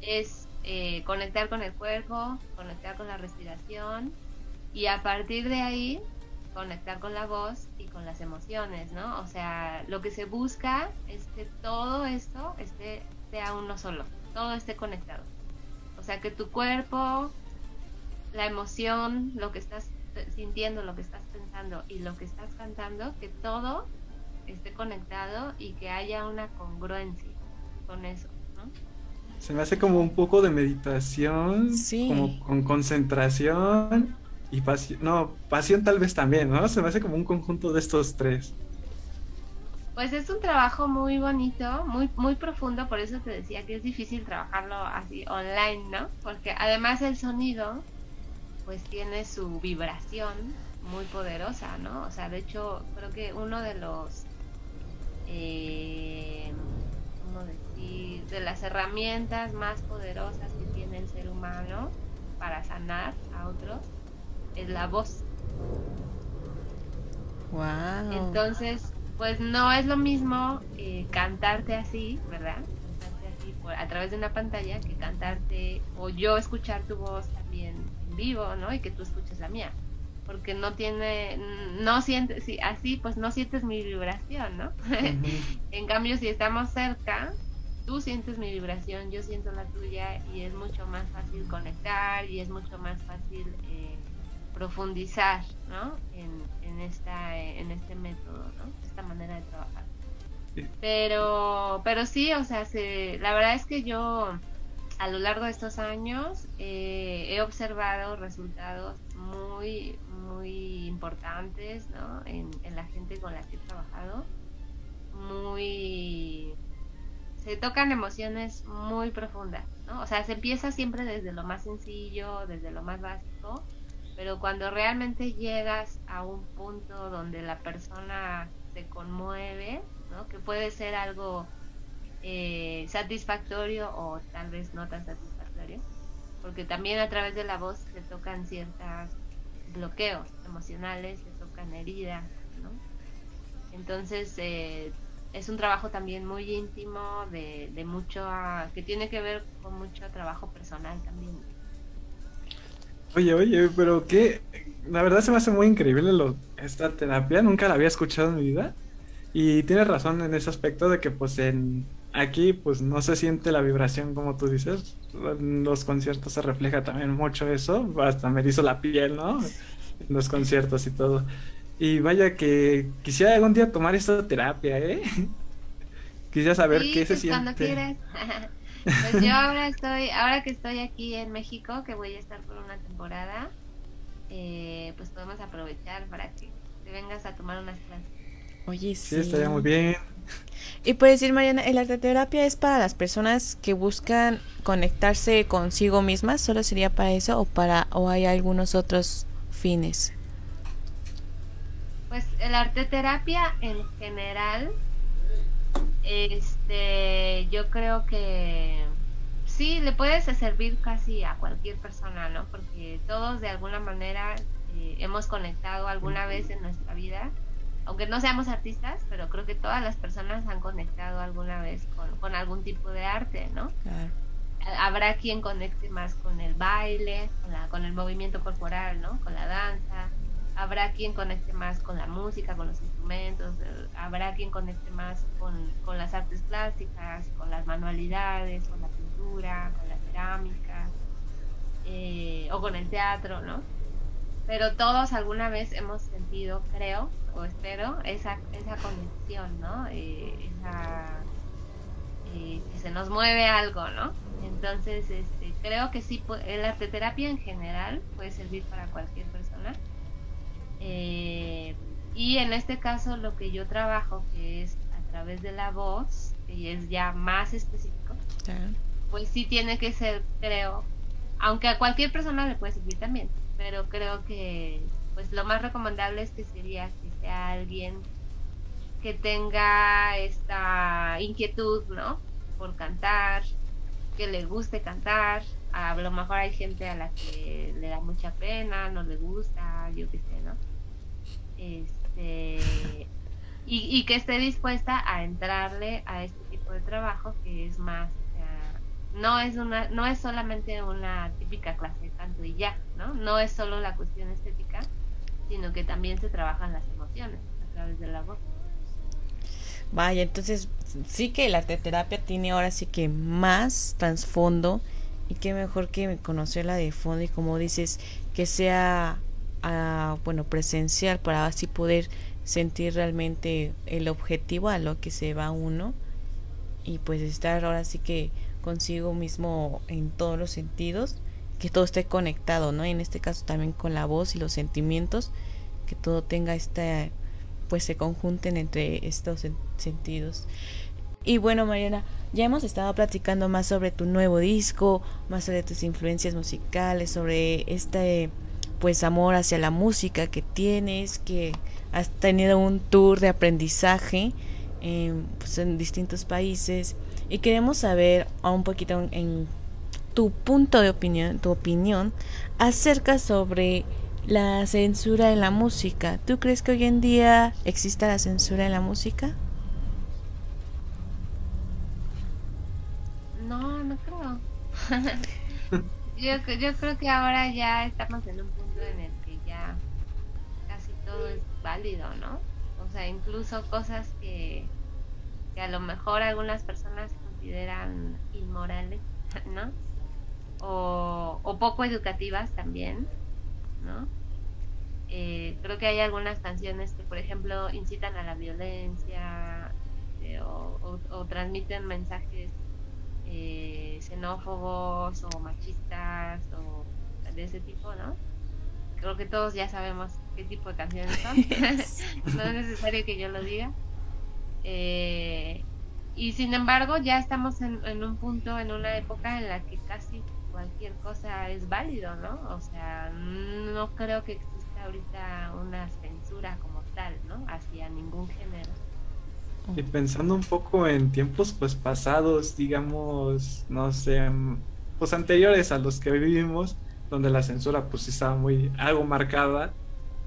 es eh, conectar con el cuerpo, conectar con la respiración y a partir de ahí conectar con la voz y con las emociones, ¿no? O sea, lo que se busca es que todo esto esté sea uno solo, todo esté conectado. O sea, que tu cuerpo, la emoción, lo que estás sintiendo, lo que estás pensando y lo que estás cantando, que todo esté conectado y que haya una congruencia con eso, ¿no? Se me hace como un poco de meditación, Sí. como con concentración y pasión. No, pasión tal vez también, ¿no? Se me hace como un conjunto de estos tres. Pues es un trabajo muy bonito, muy muy profundo, por eso te decía que es difícil trabajarlo así online, ¿no? Porque además el sonido pues tiene su vibración muy poderosa, ¿no? O sea, de hecho creo que uno de los eh, ¿cómo decir? de las herramientas más poderosas que tiene el ser humano para sanar a otros es la voz. Wow. Entonces, pues no es lo mismo eh, cantarte así, ¿verdad? Cantarte así por- a través de una pantalla que cantarte o yo escuchar tu voz también en vivo, ¿no? Y que tú escuches la mía. Porque no tiene, no sientes, sí, así pues no sientes mi vibración, ¿no? en cambio, si estamos cerca, tú sientes mi vibración, yo siento la tuya y es mucho más fácil conectar y es mucho más fácil eh, profundizar, ¿no? En, en esta, en este método, ¿no? Esta manera de trabajar. Sí. Pero, pero sí, o sea, se, la verdad es que yo a lo largo de estos años eh, he observado resultados muy, muy importantes, ¿no? En, en la gente con la que he trabajado, muy se tocan emociones muy profundas, ¿no? O sea, se empieza siempre desde lo más sencillo, desde lo más básico, pero cuando realmente llegas a un punto donde la persona se conmueve, ¿no? Que puede ser algo eh, satisfactorio o tal vez no tan satisfactorio, porque también a través de la voz se tocan ciertos bloqueos emocionales, se tocan heridas, ¿no? Entonces eh, es un trabajo también muy íntimo, de, de mucho, ah, que tiene que ver con mucho trabajo personal también. Oye, oye, pero qué, la verdad se me hace muy increíble lo- esta terapia, nunca la había escuchado en mi vida. Y tienes razón en ese aspecto de que pues en aquí pues no se siente la vibración como tú dices. En los conciertos se refleja también mucho eso, hasta me hizo la piel, ¿no? En los conciertos y todo. Y vaya que quisiera algún día tomar esta terapia, ¿eh? Quisiera saber Sí, qué se pues, cuando siente. quieras. Pues yo ahora estoy, ahora que estoy aquí en México, que voy a estar por una temporada, eh, pues podemos aprovechar para que te vengas a tomar unas clases. Oye, Sí, estaría muy bien. Y puedes decir, Mariana, ¿el arteterapia es para las personas que buscan conectarse consigo mismas? ¿Solo sería para eso o para o hay algunos otros fines? Pues el arte terapia en general, este, yo creo que sí, le puede servir casi a cualquier persona, ¿no? Porque todos de alguna manera eh, hemos conectado alguna vez en nuestra vida, aunque no seamos artistas, pero creo que todas las personas han conectado alguna vez con, con algún tipo de arte, ¿no? Claro. habrá quien conecte más con el baile, con, la- con el movimiento corporal, ¿no? Con la danza. Habrá quien conecte más con la música, con los instrumentos. eh, Habrá quien conecte más con, con las artes plásticas, con las manualidades, con la pintura, con la cerámica, eh, o con el teatro, ¿no? Pero todos alguna vez hemos sentido, creo, o espero, esa, esa conexión, ¿no? Eh, esa, eh, que se nos mueve algo, ¿no? Entonces, este, creo que sí, el arte terapia en general puede servir para cualquier persona. Eh, y en este caso lo que yo trabajo, que es a través de la voz, y es ya más específico, pues sí tiene que ser, creo, aunque a cualquier persona le puede servir también, pero creo que pues lo más recomendable es que sería que sea alguien que tenga esta inquietud, ¿no? Por cantar, que le guste cantar. A lo mejor hay gente a la que le da mucha pena, no le gusta, yo qué sé, ¿no? Este, y, y que esté dispuesta a entrarle a este tipo de trabajo que es más o no es una no es solamente una típica clase de canto y ya no no es solo la cuestión estética sino que también se trabajan las emociones a través de la voz. Vaya, entonces sí que la arteterapia tiene ahora sí que más trasfondo y qué mejor que conocerla de fondo y como dices que sea ah, bueno presencial para así poder sentir realmente el objetivo a lo que se va uno y pues estar ahora sí que consigo mismo en todos los sentidos que todo esté conectado no en este caso también con la voz y los sentimientos que todo tenga esta pues se conjunten entre estos sen- sentidos. Y bueno, Mariana, ya hemos estado platicando más sobre tu nuevo disco, más sobre tus influencias musicales, sobre este pues amor hacia la música que tienes, que has tenido un tour de aprendizaje en, pues, en distintos países y queremos saber un poquito en, tu punto de opinión, tu opinión acerca sobre la censura en la música. ¿Tú crees que hoy en día exista la censura en la música? no no creo yo, yo creo que ahora ya estamos en un punto en el que ya casi todo es válido no o sea incluso cosas que que a lo mejor algunas personas consideran inmorales no o, poco educativas también ¿no? Eh, creo que hay algunas canciones que, por ejemplo, incitan a la violencia eh, o transmiten mensajes eh, xenófobos o machistas o de ese tipo, ¿no? Creo que todos ya sabemos qué tipo de canciones son. no es necesario que yo lo diga. Eh, y sin embargo, ya estamos en, en un punto, en una época en la que casi cualquier cosa es válido, ¿no? O sea, no creo que exista ahorita una censura como tal, ¿no? Hacia ningún género. Y pensando un poco en tiempos pues pasados, digamos, no sé, pues anteriores a los que vivimos, donde la censura pues estaba muy algo marcada.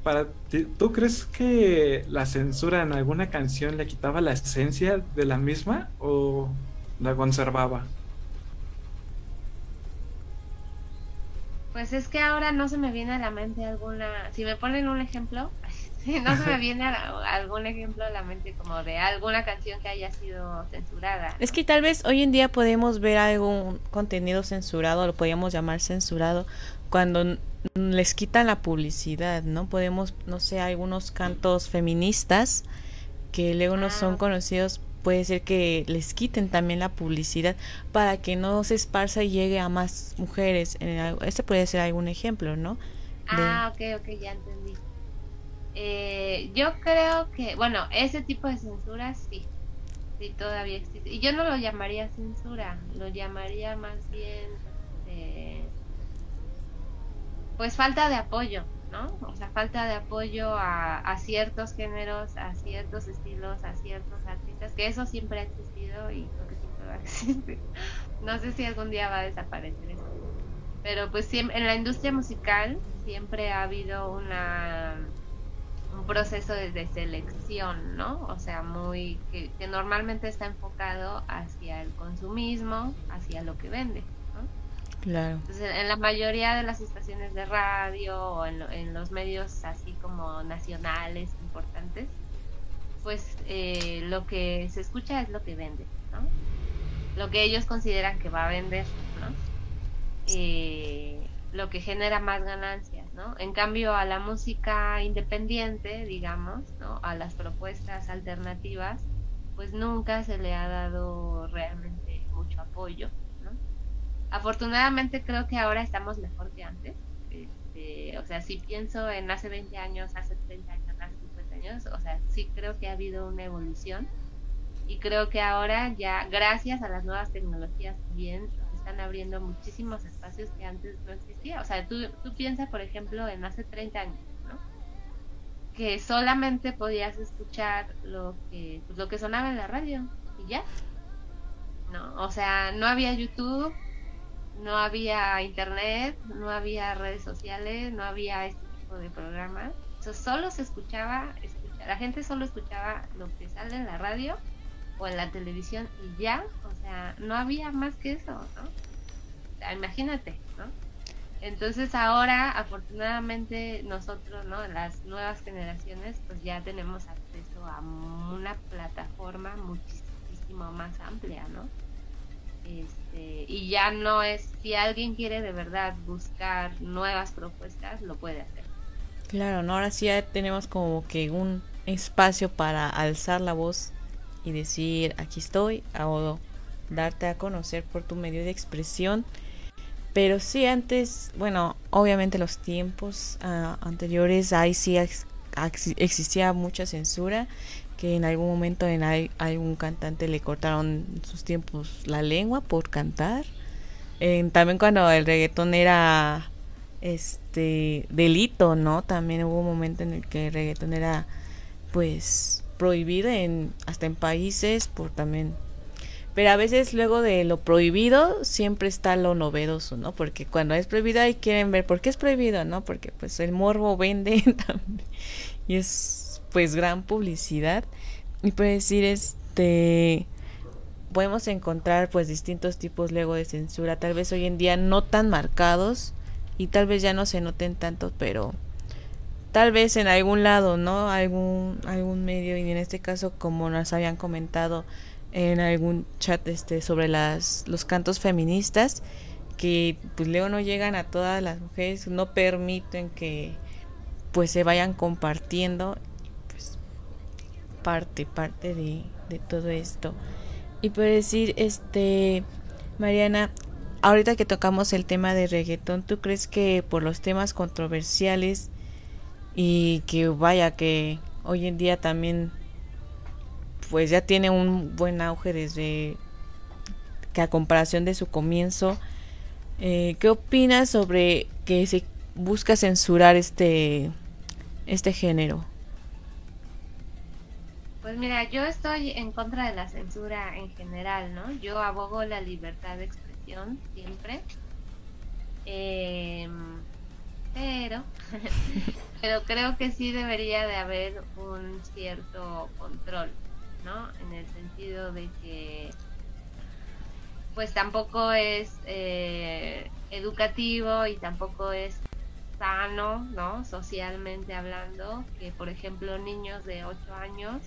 Para ti, ¿tú crees que la censura en alguna canción le quitaba la esencia de la misma o la conservaba? Pues es que ahora no se me viene a la mente alguna. Si me ponen un ejemplo, no se me viene algún ejemplo a la mente como de alguna canción que haya sido censurada. Es que tal vez hoy en día podemos ver algún contenido censurado, lo podríamos llamar censurado, cuando les quitan la publicidad, ¿no? Podemos, no sé, algunos cantos feministas que luego no son Ah. conocidos, puede ser que les quiten también la publicidad para que no se esparza y llegue a más mujeres. En el- Este podría ser algún ejemplo, ¿no? De- Ah, ok, ok, ya entendí. Eh, yo creo que, bueno, ese tipo de censura sí, sí todavía existe. Y yo no lo llamaría censura, lo llamaría más bien, pues falta de apoyo, ¿no? O sea, falta de apoyo a, a ciertos géneros, a ciertos estilos, a ciertos artistas, que eso siempre ha existido y creo que siempre va a existir. No sé si algún día va a desaparecer eso pero pues siempre en la industria musical siempre ha habido una un proceso de, selección, ¿no? O sea, muy que, que normalmente está enfocado hacia el consumismo, hacia lo que vende, ¿no? Claro. Entonces, en la mayoría de las estaciones de radio o en, lo- en los medios así como nacionales importantes, pues eh, lo que se escucha es lo que vende, ¿no? Lo que ellos consideran que va a vender, ¿no? Eh, lo que genera más ganancias, ¿no? En cambio, a la música independiente, digamos, ¿no? A las propuestas alternativas, pues nunca se le ha dado realmente mucho apoyo, ¿no? Afortunadamente creo que ahora estamos mejor que antes. Este, o sea, si pienso en hace 20 años, hace 30 años, hace 50 años, o sea, sí creo que ha habido una evolución y creo que ahora ya, gracias a las nuevas tecnologías también, están abriendo muchísimos espacios que antes no existía. O sea, tú, tú piensas, por ejemplo, en hace 30 años, ¿no? Que solamente podías escuchar lo que, pues, lo que sonaba en la radio y ya. ¿No? O sea, no había YouTube, no había internet, no había redes sociales, no había este tipo de programas. O solo se escuchaba, escucha- la gente solo escuchaba lo que sale en la radio o en la televisión y ya, no había más que eso, ¿no? Sea, imagínate. Entonces ahora, afortunadamente, nosotros, ¿no? Las nuevas generaciones, pues ya tenemos acceso a una plataforma muchísimo más amplia, ¿no? Este, y ya no es, si alguien quiere de verdad buscar nuevas propuestas, lo puede hacer. Claro, ¿no? Ahora sí ya tenemos como que un espacio para alzar la voz y decir, aquí estoy, o darte a conocer por tu medio de expresión. Pero sí, antes, bueno, obviamente los tiempos ah, anteriores, ahí sí ex- ex- existía mucha censura, que en algún momento en al- algún cantante le cortaron sus tiempos la lengua por cantar. En- también cuando el reggaetón era este delito, ¿no? También hubo un momento en el que el reggaetón era pues prohibido en hasta en países por también pero a veces luego de lo prohibido siempre está lo novedoso, ¿no? Porque cuando es prohibido ahí quieren ver por qué es prohibido, ¿no? Porque pues el morbo vende también y es pues gran publicidad y puede decir este podemos encontrar pues distintos tipos luego de censura, tal vez hoy en día no tan marcados y tal vez ya no se noten tanto, pero tal vez en algún lado, ¿no? Algún algún medio y en este caso como nos habían comentado en algún chat este sobre las los cantos feministas que pues luego no llegan a todas las mujeres, no permiten que pues se vayan compartiendo pues parte parte de, de todo esto. Y por decir este Mariana, ahorita que tocamos el tema de reggaetón, ¿tú crees que por los temas controversiales y que vaya que hoy en día también pues ya tiene un buen auge desde que a comparación de su comienzo eh, ¿qué opinas sobre que se busca censurar este este género? Pues mira, yo estoy en contra de la censura en general, ¿no? Yo abogo la libertad de expresión siempre. Em, pero, pero creo que sí debería de haber un cierto control, ¿no? En el sentido de que pues tampoco es eh, educativo y tampoco es sano, ¿no? Socialmente hablando, que por ejemplo niños de 8 años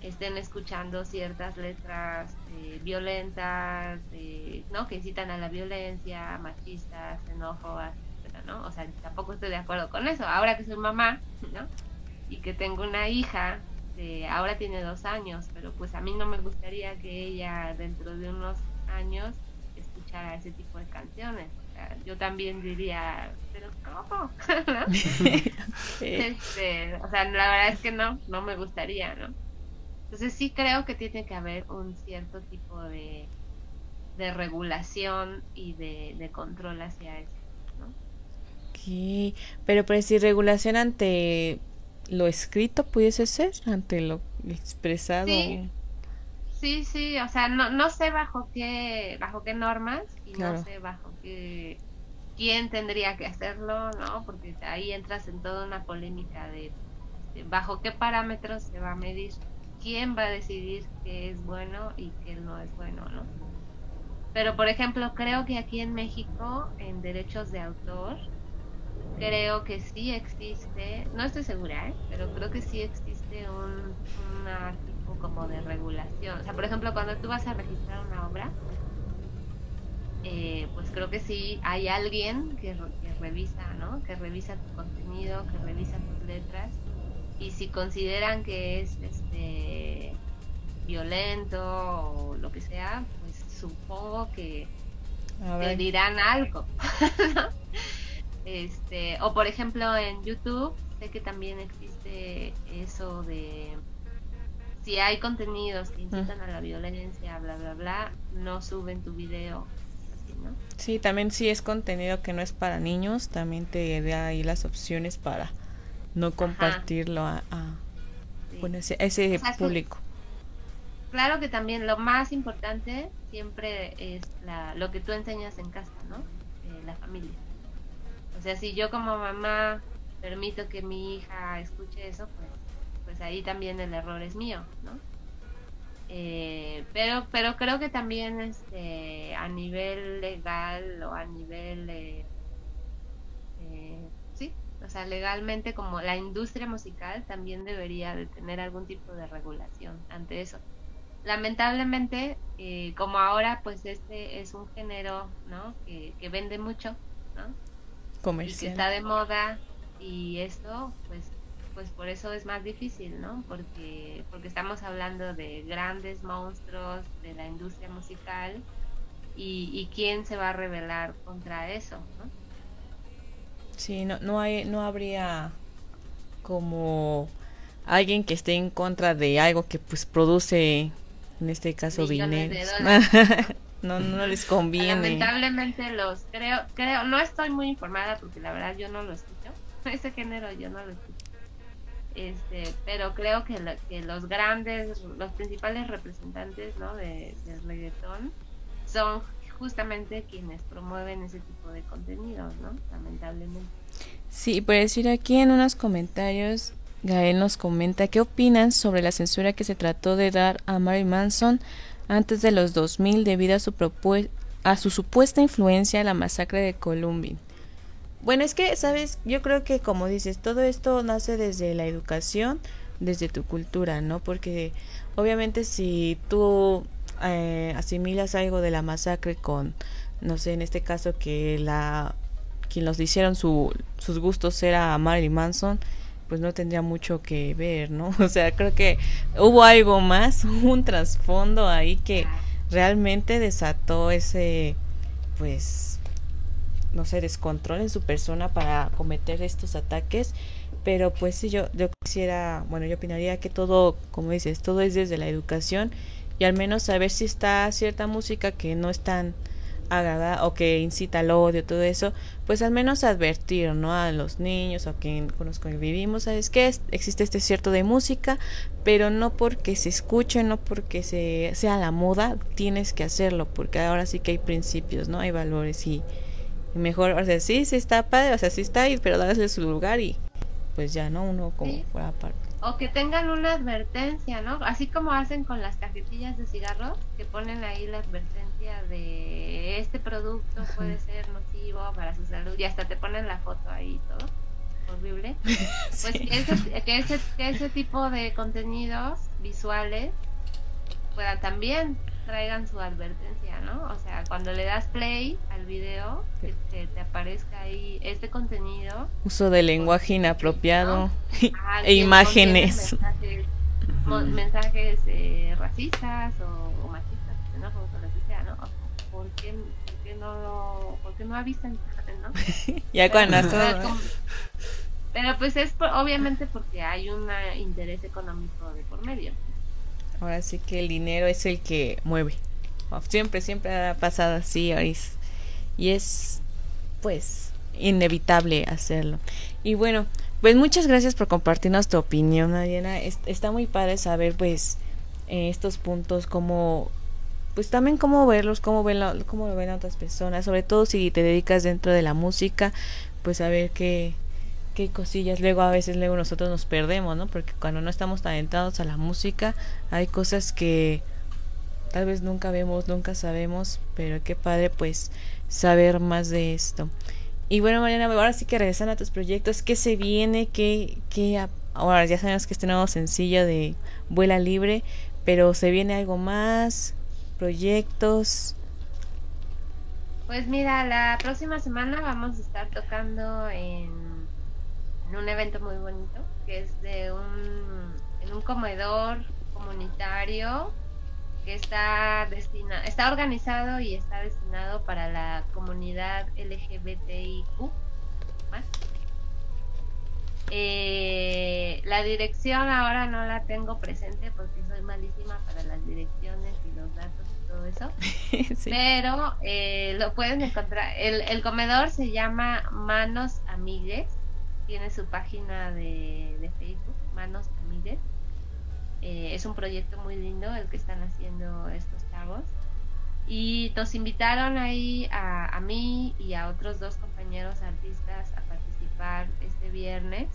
estén escuchando ciertas letras eh, violentas, eh, ¿no? Que incitan a la violencia, machistas, xenófobas, etcétera, ¿no? O sea, tampoco estoy de acuerdo con eso. Ahora que soy mamá, ¿no? Y que tengo una hija, de, ahora tiene dos años, pero pues a mí no me gustaría que ella dentro de unos años escuchara ese tipo de canciones. O sea, yo también diría, pero ¿cómo? ¿No? Este, o sea, la verdad es que no, no me gustaría, ¿no? Entonces sí creo que tiene que haber un cierto tipo de, de regulación y de, de control hacia eso, ¿no? Ok, pero pues si regulación ante lo escrito pudiese ser, ante lo expresado. Sí. Sí, sí, o sea, no, no sé bajo qué, bajo qué normas y Claro. no sé bajo qué, quién tendría que hacerlo, ¿no? Porque ahí entras en toda una polémica de, de bajo qué parámetros se va a medir, quién va a decidir qué es bueno y qué no es bueno, ¿no? Pero, por ejemplo, creo que aquí en México, en derechos de autor, creo que sí existe, no estoy segura, ¿eh? pero creo que sí existe un una tipo como de regulación. O sea, por ejemplo, cuando tú vas a registrar una obra, eh, pues creo que sí hay alguien que, re- que revisa, ¿no? Que revisa tu contenido, que revisa tus letras y si consideran que es este violento o lo que sea, pues supongo que te dirán algo. ¿no? Este, o por ejemplo en YouTube, sé que también existe eso de si hay contenidos que incitan a la violencia, bla bla bla, no suben tu video. así, ¿no? Sí, también si es contenido que no es para niños, también te da ahí las opciones para no compartirlo a, a- Sí. bueno, ese, a ese O sea, sí. público. Claro que también lo más importante siempre es la, lo que tú enseñas en casa, ¿no? Eh, la familia. O sea, si yo como mamá permito que mi hija escuche eso, pues, pues ahí también el error es mío, ¿no? Eh, pero, pero creo que también este, a nivel legal o a nivel, eh, sí, o sea, legalmente como la industria musical también debería de tener algún tipo de regulación ante eso lamentablemente, eh, como ahora, pues este es un género, ¿no? Que, que vende mucho, ¿no? Y que Comercial. está de moda y esto, pues, pues por eso es más difícil, ¿no? Porque, porque estamos hablando de grandes monstruos de la industria musical y, y quién se va a rebelar contra eso, ¿no? Sí, no, no hay, no habría como alguien que esté en contra de algo que pues produce, en este caso, dinero. no, no les conviene. Lamentablemente los creo, creo, no estoy muy informada porque la verdad yo no lo escucho, ese género yo no lo escucho. Este, pero creo que, lo- que los grandes, los principales representantes, ¿no? de, del reggaetón son justamente quienes promueven ese tipo de contenidos, ¿no? Lamentablemente. Sí, por decir aquí en unos comentarios, Gael nos comenta qué opinan sobre la censura que se trató de dar a Mary Manson antes de los 2000 debido a su, a su supuesta influencia en la masacre de Columbine. Bueno, es que, sabes, yo creo que como dices, todo esto nace desde la educación, desde tu cultura, ¿no? Porque obviamente si tú eh, asimilas algo de la masacre con, no sé, en este caso que la quien los hicieron su, sus gustos era Marilyn Manson, pues no tendría mucho que ver, ¿no? O sea, creo que hubo algo más, un trasfondo ahí que realmente desató ese, pues, no sé, descontrol en su persona para cometer estos ataques. Pero pues sí, yo, yo quisiera, bueno, yo opinaría que todo, como dices, todo es desde la educación y al menos saber si está cierta música que no es tan agradar o que incita al odio, todo eso, pues al menos advertir, ¿no? A los niños o quien, con los que vivimos, ¿sabes qué? Existe este cierto de música, pero no porque se escuche, no porque se, sea la moda, tienes que hacerlo, porque ahora sí que hay principios, ¿no? Hay valores y, y mejor, o sea, sí, sí está padre, o sea, sí está ahí, pero darle su lugar y pues ya, ¿no? Uno como Sí. fuera parte. O que tengan una advertencia, ¿no? Así como hacen con las cajetillas de cigarros, que ponen ahí la advertencia de este producto puede ser nocivo para su salud y hasta te ponen la foto ahí y todo. Horrible. Pues Sí. que, ese, que, ese, que ese tipo de contenidos visuales puedan también traigan su advertencia, ¿no? O sea, cuando le das play al video, que, que te aparezca ahí este contenido Uso de lenguaje inapropiado Ah, e imágenes. Mensajes, mensajes, eh, racistas o, o machistas, xenófobos o lo que sea, ¿no? O- ¿Por qué, por qué no, lo- por qué no avisan? ¿no? Ya cuando Pero, todo- pero pues es por- obviamente porque hay un interés económico de por medio. Ahora sí que el dinero es el que mueve. Siempre, siempre ha pasado así. Y es, pues, inevitable hacerlo. Y bueno, pues muchas gracias por compartirnos tu opinión, Mariana. Es- está muy padre saber, pues, eh, estos puntos, cómo, pues también cómo verlos, cómo, ven la- cómo lo ven otras personas. Sobre todo si te dedicas dentro de la música, pues saber qué, qué cosillas luego a veces luego nosotros nos perdemos, ¿no? Porque cuando no estamos tan entrados a la música, hay cosas que tal vez nunca vemos, nunca sabemos, pero qué padre pues saber más de esto. Y bueno, Mariana, ahora sí que regresando a tus proyectos, ¿qué se viene? ¿Qué, qué ahora ya sabemos que este nuevo sencillo de Vuela Libre, pero se viene algo más, proyectos. Pues mira, la próxima semana vamos a estar tocando en un evento muy bonito, que es de un, en un comedor comunitario que está destina, está organizado y está destinado para la comunidad LGBTIQ más. Eh, la dirección ahora no la tengo presente porque soy malísima para las direcciones y los datos y todo eso. Sí. Pero eh, lo pueden encontrar. El, el comedor se llama Manos Amigues. Tiene su página de, de Facebook, Manos Amigues. Eh, es un proyecto muy lindo el que están haciendo estos chavos. Y nos invitaron ahí a, a mí y a otros dos compañeros artistas a participar este viernes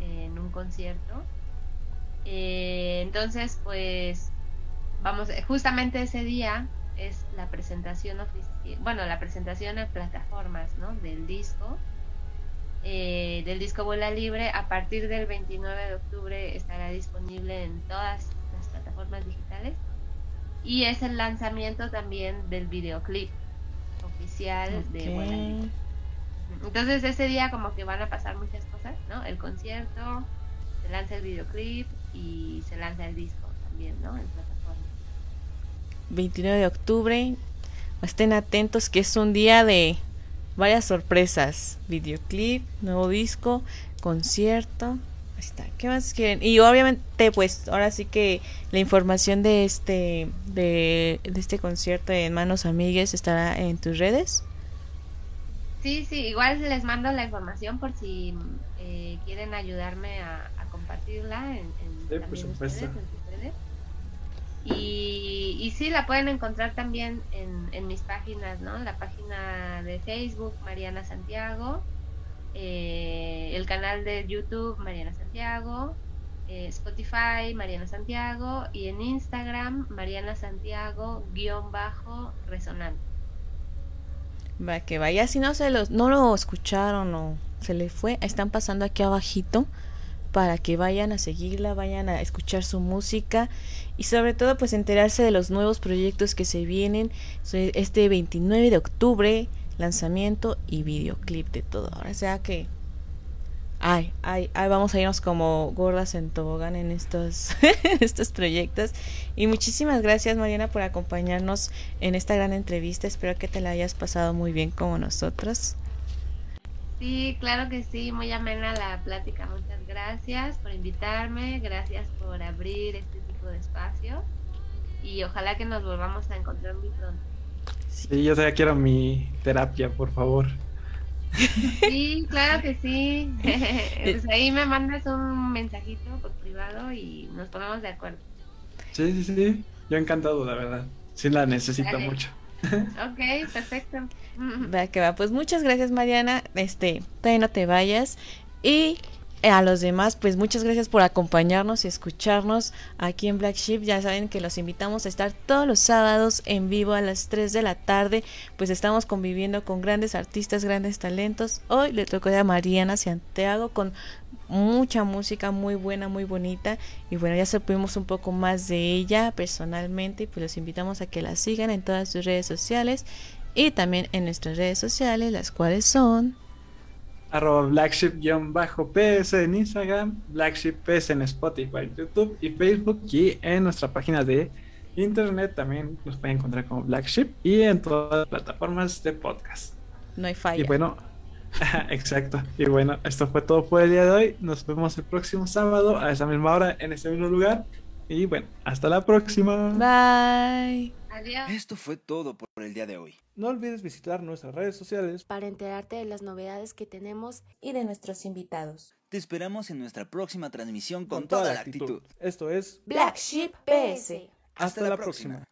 en un concierto. Eh, entonces, pues, vamos, eh, justamente ese día es la presentación oficial, bueno, la presentación en plataformas, ¿no? Del disco, eh, del disco Vuela Libre. A partir del 29 de octubre estará disponible en todas las plataformas digitales. Y es el lanzamiento también del videoclip oficial de Vuela Libre. Entonces ese día como que van a pasar muchas cosas, ¿no? El concierto, se lanza el videoclip y se lanza el disco también, ¿no? En plataforma. 29 de octubre. Estén atentos que es un día de varias sorpresas. Videoclip, nuevo disco, concierto. Ahí está. ¿Qué más quieren? Y obviamente, pues, ahora sí que la información de este, de, de este concierto en Manos Amigues estará en tus redes. Sí, sí, igual les mando la información por si eh, quieren ayudarme a, a compartirla en, en por también supuesto. ustedes, en. Y, y sí, la pueden encontrar también en, en mis páginas, ¿no? La página de Facebook, Mariana Santiago, eh, el canal de YouTube, Mariana Santiago, eh, Spotify, Mariana Santiago, y en Instagram, Mariana Santiago, guion bajo, resonante. Va que vaya, si no se los, no lo escucharon o se le fue, están pasando aquí abajito para que vayan a seguirla, vayan a escuchar su música y sobre todo pues enterarse de los nuevos proyectos que se vienen este 29 de octubre, lanzamiento y videoclip de todo. Ahora sea que ay, ay, ay, vamos a irnos como gordas en tobogán en estos, estos proyectos. Y muchísimas gracias Mariana por acompañarnos en esta gran entrevista. Espero que te la hayas pasado muy bien como nosotros. Sí, claro que sí, muy amena la plática. Muchas gracias por invitarme, gracias por abrir este tipo de espacio y ojalá que nos volvamos a encontrar muy pronto. Sí, yo todavía quiero mi terapia, por favor. Sí, claro que sí. pues ahí me mandas un mensajito por privado y nos ponemos de acuerdo. Sí, sí, sí. Yo encantado, la verdad. Sí la necesito Dale. mucho. Ok, perfecto. Va que va. Pues muchas gracias, Mariana. Este, todavía no te vayas. Y a los demás, pues muchas gracias por acompañarnos y escucharnos aquí en Black Sheep. Ya saben que los invitamos a estar todos los sábados en vivo a las 3 de la tarde. Pues estamos conviviendo con grandes artistas, grandes talentos. Hoy le tocó a Mariana Santiago con mucha música muy buena, muy bonita. Y bueno, ya supimos un poco más de ella personalmente. Pues los invitamos a que la sigan en todas sus redes sociales y también en nuestras redes sociales, las cuales son Arroba Blackship-PS en Instagram, Blackship-PS en Spotify, YouTube y Facebook y en nuestra página de internet también nos pueden encontrar como Blackship y en todas las plataformas de podcast. No hay falla. Y bueno, exacto. Y bueno, esto fue todo por el día de hoy. Nos vemos el próximo sábado a esa misma hora en este mismo lugar. Y bueno, hasta la próxima. Bye. Adiós. Esto fue todo por el día de hoy. No olvides visitar nuestras redes sociales. Para enterarte de las novedades que tenemos Y de nuestros invitados. Te esperamos en nuestra próxima transmisión con, toda, la actitud. Esto es Black Sheep PS. Hasta, la próxima.